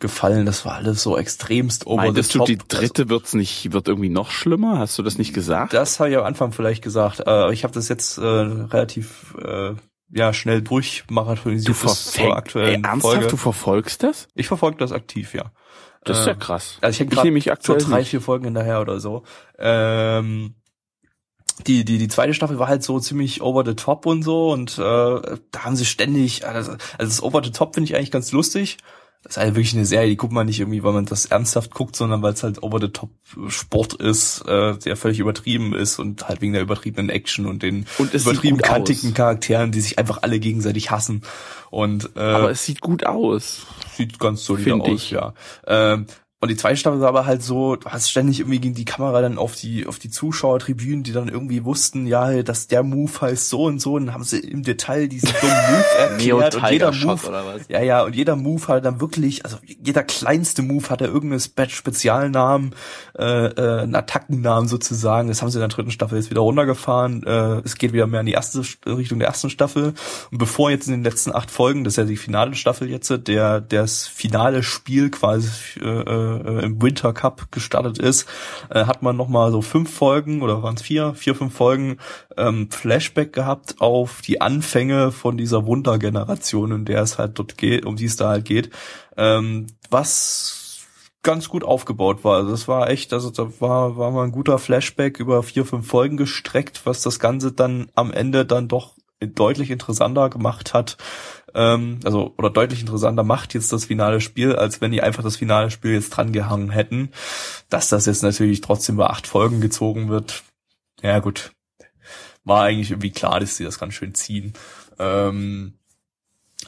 gefallen. Das war alles so extremst over Meintest the du, top. die dritte wird's nicht, wird irgendwie noch schlimmer? Hast du das nicht gesagt? Das habe ich am Anfang vielleicht gesagt. Äh, ich habe das jetzt äh, relativ äh, ja schnell durchmarathonisiert Du verfolgst, aktuellen ernsthaft, Folge. du verfolgst das? Ich verfolge das aktiv, ja. Das ist ja Ähm, krass. Also ich hänge Ich gerade so aktuell drei, nicht. vier Folgen hinterher oder so. Ähm, die, die, die zweite Staffel war halt so ziemlich over the top und so und äh, da haben sie ständig, also, also das over the top finde ich eigentlich ganz lustig. Das ist halt wirklich eine Serie, die guckt man nicht irgendwie, weil man das ernsthaft guckt, sondern weil es halt over the top Sport ist, äh, der völlig übertrieben ist und halt wegen der übertriebenen Action und den Und übertrieben kantigen aus. Charakteren, die sich einfach alle gegenseitig hassen. Und äh, Aber es sieht gut aus. Sieht ganz solide Find aus, ich. ja. Ähm, und die zweite Staffel war aber halt so, du hast ständig irgendwie gegen die Kamera dann auf die, auf die Zuschauertribünen, die dann irgendwie wussten, ja, dass der Move heißt so und so, und dann haben sie im Detail diesen dummen Move erklärt und jeder Move, oder was? ja, ja, und jeder Move hat dann wirklich, also jeder kleinste Move hat er irgendeinen Spe Spezialnamen, äh, äh, einen Attackennamen sozusagen. Das haben sie in der dritten Staffel jetzt wieder runtergefahren. Äh, es geht wieder mehr in die erste Richtung der ersten Staffel. Und bevor jetzt in den letzten acht Folgen, das ist ja die finale Staffel jetzt, der das finale Spiel quasi äh, äh, im Winter Cup gestartet ist, äh, hat man noch mal so fünf Folgen oder waren es vier, vier fünf Folgen ähm, Flashback gehabt auf die Anfänge von dieser Wundergeneration, in der es halt dort geht, um die es da halt geht, ähm, was ganz gut aufgebaut war. Also das war echt, also da war, war mal ein guter Flashback über vier, fünf Folgen gestreckt, was das Ganze dann am Ende dann doch deutlich interessanter gemacht hat. Ähm, also, oder deutlich interessanter macht jetzt das finale Spiel, als wenn die einfach das finale Spiel jetzt dran gehangen hätten. Dass das jetzt natürlich trotzdem über acht Folgen gezogen wird, ja gut, war eigentlich irgendwie klar, dass sie das ganz schön ziehen. Ähm,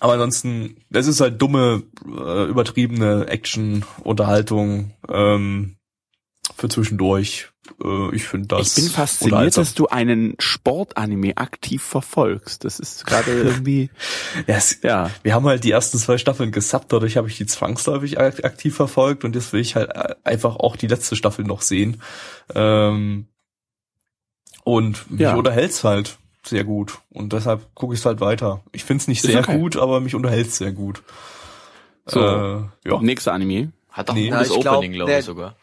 aber ansonsten, das ist halt dumme, äh, übertriebene Action, Unterhaltung ähm, für zwischendurch. Äh, ich finde das. ich bin fasziniert, unterhaltsam. dass du einen Sportanime aktiv verfolgst. Das ist gerade irgendwie, Ja, es, ja. wir haben halt die ersten zwei Staffeln gesubbt, dadurch habe ich die zwangsläufig ak- aktiv verfolgt und jetzt will ich halt äh, einfach auch die letzte Staffel noch sehen. Ähm, und mich Ja. unterhält's halt sehr gut und deshalb gucke ich es halt weiter. Ich find's nicht Ist sehr okay. gut, aber mich unterhält's sehr gut. So. Äh, ja. Nächster Anime. Hat doch Nee. ein gutes Opening, glaube ich sogar.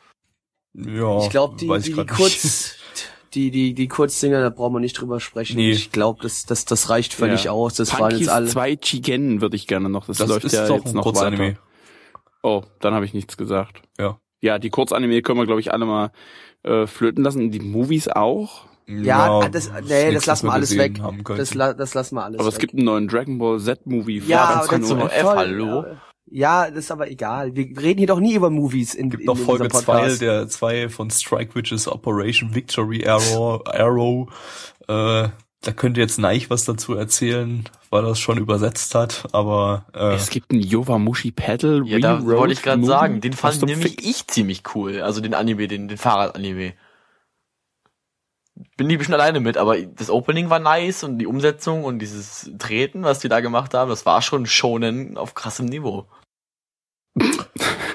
Ja Ich glaube, die, die, die nicht. Kurz, die, die, die Kurzdinger, da brauchen wir nicht drüber sprechen. Nee. Ich glaube, das, das, das reicht völlig Ja. aus. Das waren Punkies jetzt alle. 2 Chigen würde ich gerne noch. Das, Das läuft ist ja doch jetzt ein noch weiter. Kurzanime. Oh, dann habe ich nichts gesagt. Ja. Ja, die Kurzanime können wir, glaube ich, alle mal äh, flöten lassen. Die Movies auch. Ja, das, ist nee, nichts, das lassen wir alles weg. Das, la- das lassen wir alles Aber weg. es gibt einen neuen Dragon Ball Z-Movie. ja, das F, voll- hallo? Ja, das ist aber egal. Wir reden hier doch nie über Movies in, gibt in, noch in Folge unserem 2 Podcast. der zwei von Strike Witches Operation Victory Arrow Arrow äh, da könnte jetzt Neich was dazu erzählen, weil er es schon übersetzt hat, aber äh, Es gibt einen Yowamushi Paddle Ja, da wollte ich gerade sagen, den fand nämlich Fick? ich ziemlich cool. Also den Anime, den, den Fahrrad-Anime. Bin ich bestimmt alleine mit, aber das Opening war nice und die Umsetzung und dieses Treten, was die da gemacht haben, das war schon Shonen auf krassem Niveau.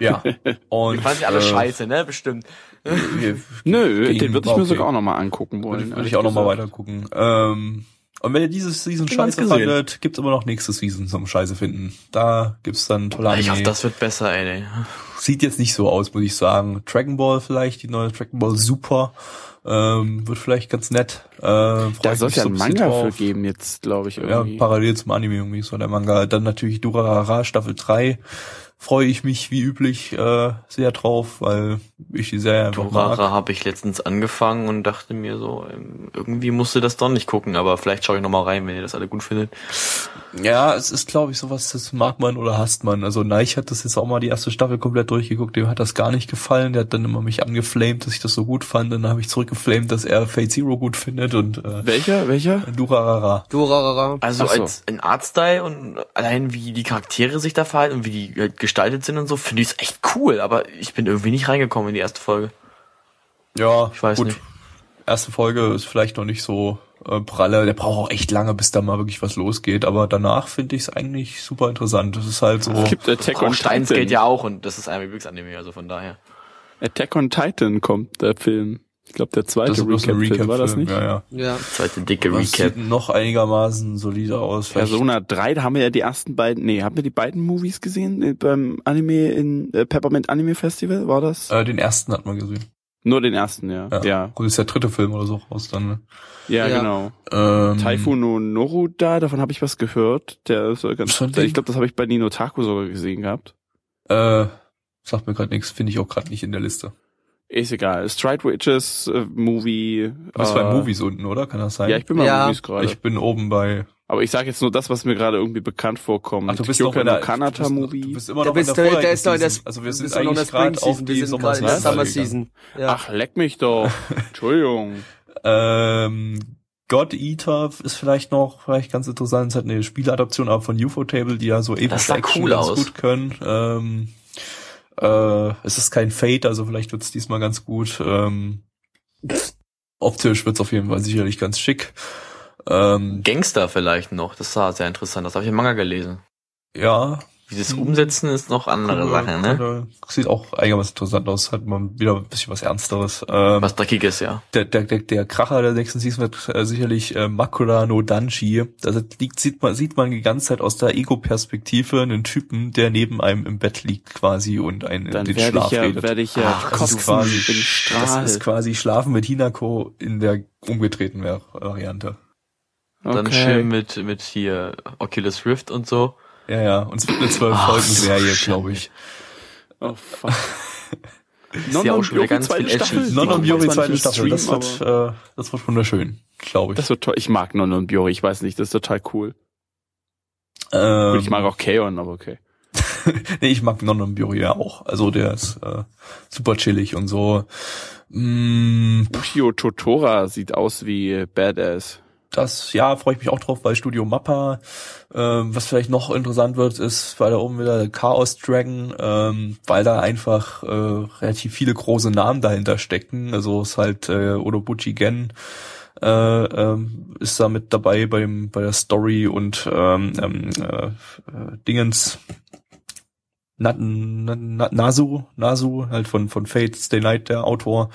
Ja. Und Die fanden sie alle äh, scheiße, ne? Bestimmt. Nö, den würde ich mir okay. sogar auch nochmal angucken wollen. Würde, ich auch noch mal gesagt. weiter gucken. Ähm, und wenn ihr dieses Season scheiße fandet, gibt's immer noch nächstes Season zum Scheiße finden. Da gibt's dann tolle Anime. Ich hoffe, das wird besser, ey. ey. Sieht jetzt nicht so aus, muss ich sagen. Dragon Ball vielleicht, die neue Dragon Ball Super. Ähm, wird vielleicht ganz nett. Äh, Da soll es ja so einen Manga für drauf. geben jetzt, glaube ich, Ja, irgendwie. parallel zum Anime irgendwie so der Manga. Dann natürlich Durarara Staffel 3. Freue ich mich wie üblich äh, sehr drauf, weil ich die Serie einfach. Durara habe ich letztens angefangen und dachte mir so, ähm, irgendwie musste das doch nicht gucken, aber vielleicht schaue ich noch mal rein, wenn ihr das alle gut findet. Ja, es ist, glaube ich, sowas, das mag man oder hasst man. Also Neich hat das jetzt auch mal die erste Staffel komplett durchgeguckt, dem hat das gar nicht gefallen. Der hat dann immer mich angeflamed, dass ich das so gut fand. Dann habe ich zurückgeflamed, dass er Fate Zero gut findet und äh, Welcher? Welcher? Durarara. Durarara. Also so. als in Artstyle und allein wie die Charaktere sich da verhalten und wie die halt gestaltet sind und so, finde ich es echt cool, aber ich bin irgendwie nicht reingekommen in die erste Folge. Ja, Ich weiß gut. nicht. Erste Folge ist vielleicht noch nicht so äh, pralle. Der braucht auch echt lange, bis da mal wirklich was losgeht. Aber danach finde ich es eigentlich super interessant. Das ist halt so. Es gibt Attack on Auch Steins Titan. Gate ja auch und das ist ein Lieblingsanime, also von daher. Attack on Titan kommt, der Film. Ich glaube, der zweite Recap-Film, war das nicht? Ja, ja. Ja. Zweite dicke Das Recap. sieht noch einigermaßen solide aus. Vielleicht- Persona 3, da haben wir ja die ersten beiden, nee, haben wir die beiden Movies gesehen äh, beim Anime in äh, Peppermint Anime Festival, war das? Äh, den ersten hat man gesehen. Nur den ersten, ja. Ja. Ja, Gut, ist der dritte Film oder so raus dann. Ne? ja, Ja. genau. Ähm, Taifu no Noruda, davon habe ich was gehört. Der ist ganz, Ding? ich glaube, das habe ich bei Nino Taku sogar gesehen gehabt. Äh, sagt mir gerade nichts, finde ich auch gerade nicht in der Liste. Ist egal. Stride Witches äh, Movie. Du bist äh, bei Movies unten, oder? Kann das sein? Ja, ich bin bei Ja. Movies gerade. Ich bin oben bei. Aber ich sage jetzt nur das, was mir gerade irgendwie bekannt vorkommt. Ach, du bist Kyoka noch der Kanata du bist, Movie. Du bist immer Da noch bist in du, der da vorherigen ist noch der, Season. Also wir sind du noch in der eigentlich gerade auf die Wir sind gerade in der Sommer Summer Season. Ja. Ach, leck mich doch. Entschuldigung. Ähm, God Eater ist vielleicht noch vielleicht ganz interessant. Es hat eine Spieleadaption aber von UFO Table, die ja so epische Action cool ganz aus. gut können. Ähm, äh, es ist kein Fate, also vielleicht wird es diesmal ganz gut. Ähm, optisch wird es auf jeden Fall sicherlich ganz schick. Ähm, Gangster vielleicht noch, das war sehr interessant, das habe ich im Manga gelesen. ja, Wie sie es umsetzen, ist noch andere Coole- Sache, ne? coole- Sieht auch einigermaßen interessant aus, hat man wieder ein bisschen was Ernsteres. Ähm, Was Dreckiges, ja. der, der, der, der Kracher der nächsten Season wird äh, sicherlich äh, Makura no Danshi. Das liegt, sieht man, sieht man die ganze Zeit aus der Ego-Perspektive einen Typen, der neben einem im Bett liegt quasi und einen Dann in den werde Schlaf ich ja, redet. werde ich ja Ach, das ist quasi- das ist quasi Schlafen mit Hinako in der umgedrehten Var- Variante. Dann Okay. schön mit, mit hier Oculus Rift und so. Ja, ja. Und es wird eine zwölf Folgen so Serie, schön. glaube ich. Oh fuck. Ist ja ganz viel Action. Non Non zwar zweite Staffel. Das wird, äh, das wird wunderschön, glaube ich. Das wird toll. Ich mag Non und Biori, ich weiß nicht, das ist total cool. ähm, Gut, ich mag auch Kaon, aber okay. nee, ich mag Non und Biori ja auch. Also der ist äh, super chillig und so. Mm, Ushio Totora sieht aus wie Badass. Das, ja, freue ich mich auch drauf, weil Studio Mappa, ähm, was vielleicht noch interessant wird, ist, weil da oben wieder der Chaos Dragon, ähm, weil da einfach äh, relativ viele große Namen dahinter stecken. Also ist halt äh, Odobuchi Gen äh, ähm, ist da mit dabei beim bei der Story und ähm, ähm, äh, äh, Dingens Na, Na, Na, Nasu, Nasu, halt von, von Fate Stay Night, der Autor,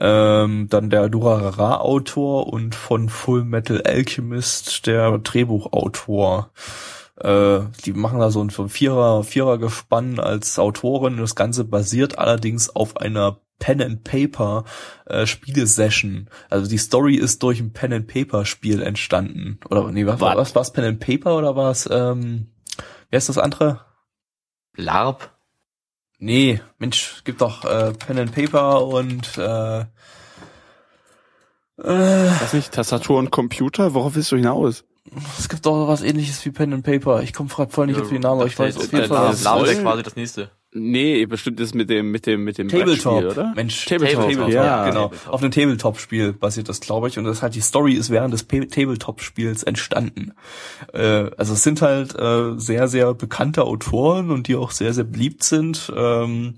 ähm, dann der Durarara-Autor und von Full Metal Alchemist, der Drehbuchautor. Äh, die machen da so ein Vierer, Vierer Gespann als Autorin. Das Ganze basiert allerdings auf einer Pen and Paper äh, Spielesession. Also die Story ist durch ein Pen and Paper Spiel entstanden. Oder nee, was war was war's Pen and Paper oder war es ähm, wer ist das andere? LARP? Nee, Mensch, gibt doch äh, Pen and Paper und äh, äh, Was nicht, Tastatur und Computer? Worauf willst du hinaus? es gibt doch was ähnliches wie Pen and Paper. Ich komme gerade voll nicht auf die Namen, aber ich weiß auf jeden Fall. das- LARP wäre quasi das nächste. Nee, bestimmt ist mit dem, mit dem, mit dem Tabletop, Brettspiel, oder? Mensch, Tabletop, Tabletop, ja. genau. Tabletop. Auf einem Tabletop-Spiel basiert das, glaube ich, und das halt die Story ist während des Tabletop-Spiels entstanden. Äh, also es sind halt äh, sehr, sehr bekannte Autoren und die auch sehr, sehr beliebt sind. Ähm,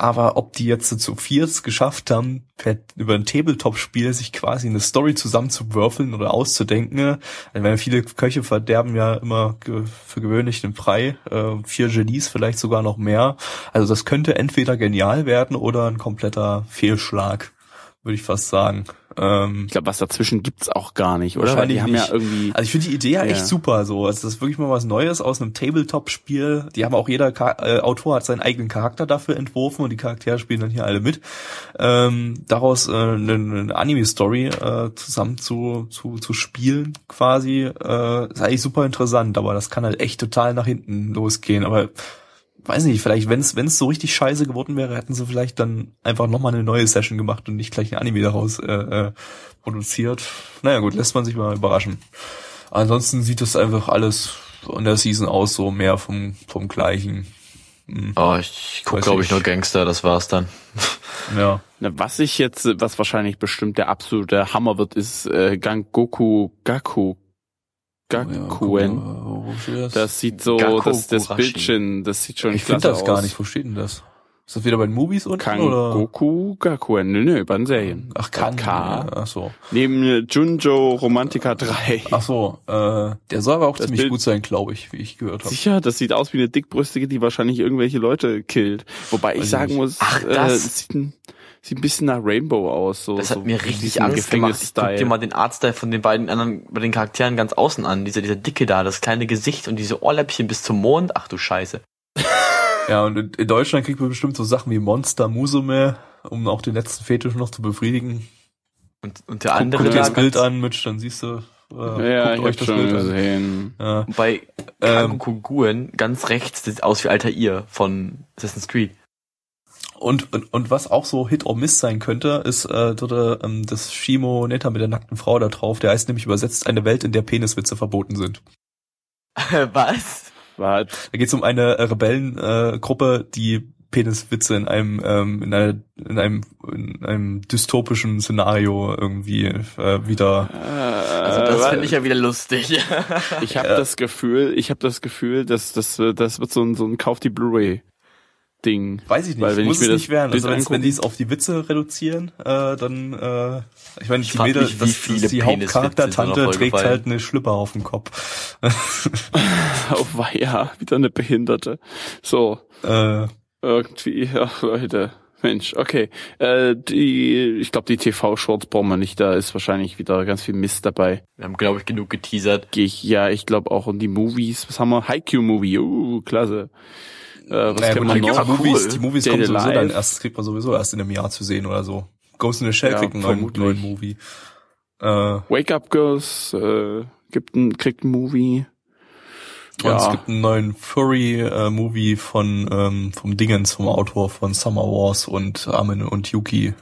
aber ob die jetzt zu viert geschafft haben, per, über ein Tabletop-Spiel sich quasi eine Story zusammenzuwürfeln oder auszudenken, also weil viele Köche verderben ja immer für gewöhnlich den Brei, äh, vier Genies vielleicht sogar noch mehr. Also das könnte entweder genial werden oder ein kompletter Fehlschlag, würde ich fast sagen. Ähm, Ich glaube, was dazwischen gibt's auch gar nicht, oder? Weil Wahrscheinlich die haben nicht. ja irgendwie. Also ich finde die Idee ja echt Ja. super so. Also das ist wirklich mal was Neues aus einem Tabletop-Spiel. Die haben auch jeder Char äh, Autor hat seinen eigenen Charakter dafür entworfen und die Charaktere spielen dann hier alle mit. Ähm, daraus äh, eine, eine Anime-Story äh, zusammen zu, zu, zu spielen quasi äh, ist eigentlich super interessant, aber das kann halt echt total nach hinten losgehen. Aber weiß nicht, vielleicht, wenn es wenn es so richtig scheiße geworden wäre, hätten sie vielleicht dann einfach nochmal eine neue Session gemacht und nicht gleich ein Anime daraus äh, äh, produziert. Naja gut, lässt man sich mal überraschen. Ansonsten sieht das einfach alles in der Season aus, so mehr vom, vom gleichen. Hm, Oh, ich guck Weiß glaube ich. nur Gangster, das war's dann. ja. Na, was ich jetzt, was wahrscheinlich bestimmt der absolute Hammer wird, ist äh, Gangoku Gaku. Gakuen. Ja, das? Sieht so, das, das. Bildchen, das sieht schon ich finde klasse das gar aus. nicht. Wo steht denn das? Ist das wieder bei den Movies unten? oder? Kangoku Gakuen. Nö, nö, bei den Serien. Ach, kann. K. Ach so. Neben äh, Junjo Romantica 3. Ach so, äh, der soll aber auch Das ziemlich Bild- gut sein, glaube ich, wie ich gehört habe. Sicher, das sieht aus wie eine dickbrüstige, die wahrscheinlich irgendwelche Leute killt. Wobei ich Weiß sagen ich muss, Ach, äh, das- es sieht, ein, bisschen nach Rainbow aus. So, Das so hat mir mit richtig Angst gemacht. Ich guck dir mal den Artstyle von den beiden anderen, bei den Charakteren ganz außen an. Dieser, dieser Dicke da, das kleine Gesicht und diese Ohrläppchen bis zum Mond. Ach du Scheiße. Ja, und in, Deutschland kriegt man bestimmt so Sachen wie Monster Musume, um auch den letzten Fetisch noch zu befriedigen. Und, und der Guck, andere guck dir da, das Bild an, Mitch, dann siehst du, äh, ja, guckt ich euch das schon Bild an. gesehen. Ja. bei Ähm, Kagukuguen ganz rechts sieht aus wie Altair von Assassin's Creed. Und, und, und was auch so Hit or Miss sein könnte, ist äh, dort, äh, ähm, das Shimo Netta mit der nackten Frau da drauf. Der heißt nämlich übersetzt eine Welt, in der Peniswitze verboten sind. Was? War Da geht es um eine äh, Rebellengruppe, äh, Gruppe, die Peniswitze in einem ähm, in, einer, in einem in einem dystopischen Szenario irgendwie äh, wieder Also das finde ich ja wieder lustig. Ich habe das Gefühl, ich habe das Gefühl, dass das das wird so ein so ein Kauf die Blu-ray Ding. Weiß ich nicht, Weil wenn muss ich mir es das nicht werden. Also wenn angucke- die es auf die Witze reduzieren, äh, dann, äh, ich meine, die frag Mädel, mich, wie das, viele das, die Hauptcharaktertante trägt Folge halt eine Schlüpper auf dem Kopf. Oh weia, wieder eine Behinderte. So, äh, irgendwie, ach Leute. Mensch, okay. Äh, die, ich glaube, die TV-Shorts brauchen wir nicht. Da ist wahrscheinlich wieder ganz viel Mist dabei. Wir haben, glaube ich, genug geteasert. Gehe ich, ja, ich glaube auch. Und die Movies, was haben wir? Haikyuu-Movie, uh, klasse. Äh, was naja, kennt man die, noch? Movies, die Movies Day kommen sowieso dann Life. erst, das kriegt man sowieso erst in einem Jahr zu sehen oder so. Ghost in the Shell Ja, kriegt einen neuen, neuen Movie. Äh, Wake Up Girls äh, gibt ein, kriegt ein Movie. Und es Ja, gibt einen neuen Furry-Movie von ähm, vom Dingens, vom Autor von Summer Wars und Armin und Yuki.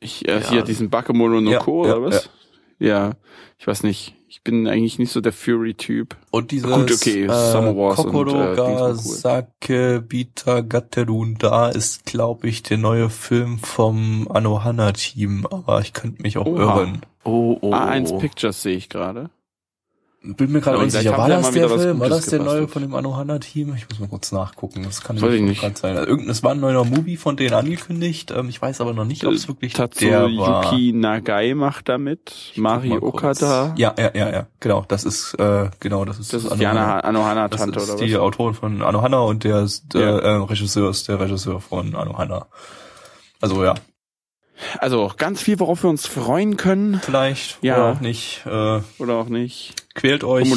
ich, äh, Ja. hier diesen Bakemono no Ja, Ko, ja, oder was? Ja. ich weiß nicht. Ich bin eigentlich nicht so der Fury-Typ. Und dieses Gut, okay, äh, Summer Wars und, Kokoro äh, cool. ga Sake Bita Gatterun da ist, glaube ich, der neue Film vom Anohana-Team, aber ich könnte mich auch Oha. irren. Oh, oh, A1 oh. Pictures sehe ich gerade. Bin mir gerade unsicher, war das der Film? War das der neue von dem Anohana-Team? Ich muss mal kurz nachgucken, das kann Weiß ich nicht bekannt sein. Also, irgendein, es war ein neuer Movie von denen angekündigt, ähm, ich weiß aber noch nicht, ob es wirklich der war. Tatsuyuki Nagai macht damit. Mari mal kurz. Okada. Ja, ja, ja, ja, genau, das ist, äh, genau, das ist Das ist die Anohana- Das Anohana-Tante, ist oder die was? Autorin von Anohana und der, ist, der Ja. äh, Regisseur ist der Regisseur von Anohana. Also ja, Also ganz viel, worauf wir uns freuen können. vielleicht Ja. oder auch nicht. Äh, Oder auch nicht. Quält euch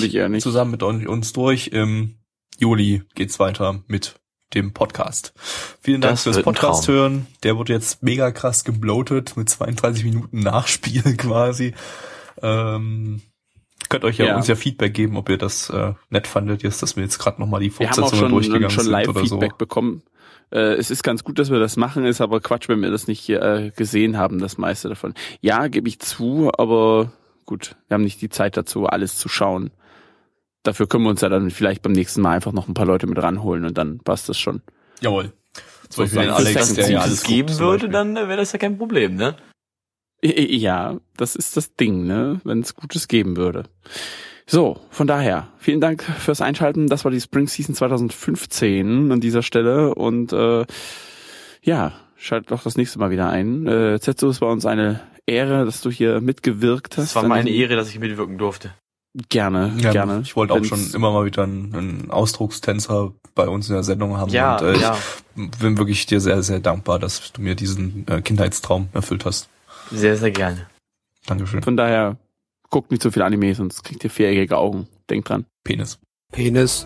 zusammen mit uns durch. Im Juli geht's weiter mit dem Podcast. Vielen Dank Das fürs Podcast hören. Der wurde jetzt mega krass gebloatet mit 32 Minuten Nachspiel quasi. Ähm, könnt euch ja, Ja. uns ja Feedback geben, ob ihr das äh, nett fandet, jetzt, dass wir jetzt gerade nochmal die Wir haben auch Fortsetzung schon, durchgegangen schon sind oder so. Live-Feedback bekommen. Äh, es ist ganz gut, dass wir das machen, ist aber Quatsch, wenn wir das nicht äh, gesehen haben, das meiste davon. Ja, gebe ich zu, aber gut, wir haben nicht die Zeit dazu, alles zu schauen. Dafür können wir uns ja dann vielleicht beim nächsten Mal einfach noch ein paar Leute mit ranholen und dann passt das schon. Jawohl. So Zum Beispiel den sein Alex, Second der ja alles es geben guckt, würde, dann äh, wäre das ja kein Problem, ne? Ja, das ist das Ding, ne? Wenn es Gutes geben würde. So, von daher, vielen Dank fürs Einschalten. Das war die Spring Season 2015 an dieser Stelle und äh, ja, schaltet doch das nächste Mal wieder ein. Äh, Zetsu, es war uns eine Ehre, dass du hier mitgewirkt hast. Es war meine Ehre, dass ich mitwirken durfte. Gerne, Ja, gerne. Ich wollte auch schon immer mal wieder einen, einen Ausdruckstänzer bei uns in der Sendung haben. Ja, und, äh, ja. Ich bin wirklich dir sehr, sehr dankbar, dass du mir diesen äh, Kindheitstraum erfüllt hast. Sehr, sehr gerne. Dankeschön. Von daher, guckt nicht so viel Anime, sonst kriegt ihr viereckige Augen. Denkt dran. Penis. Penis.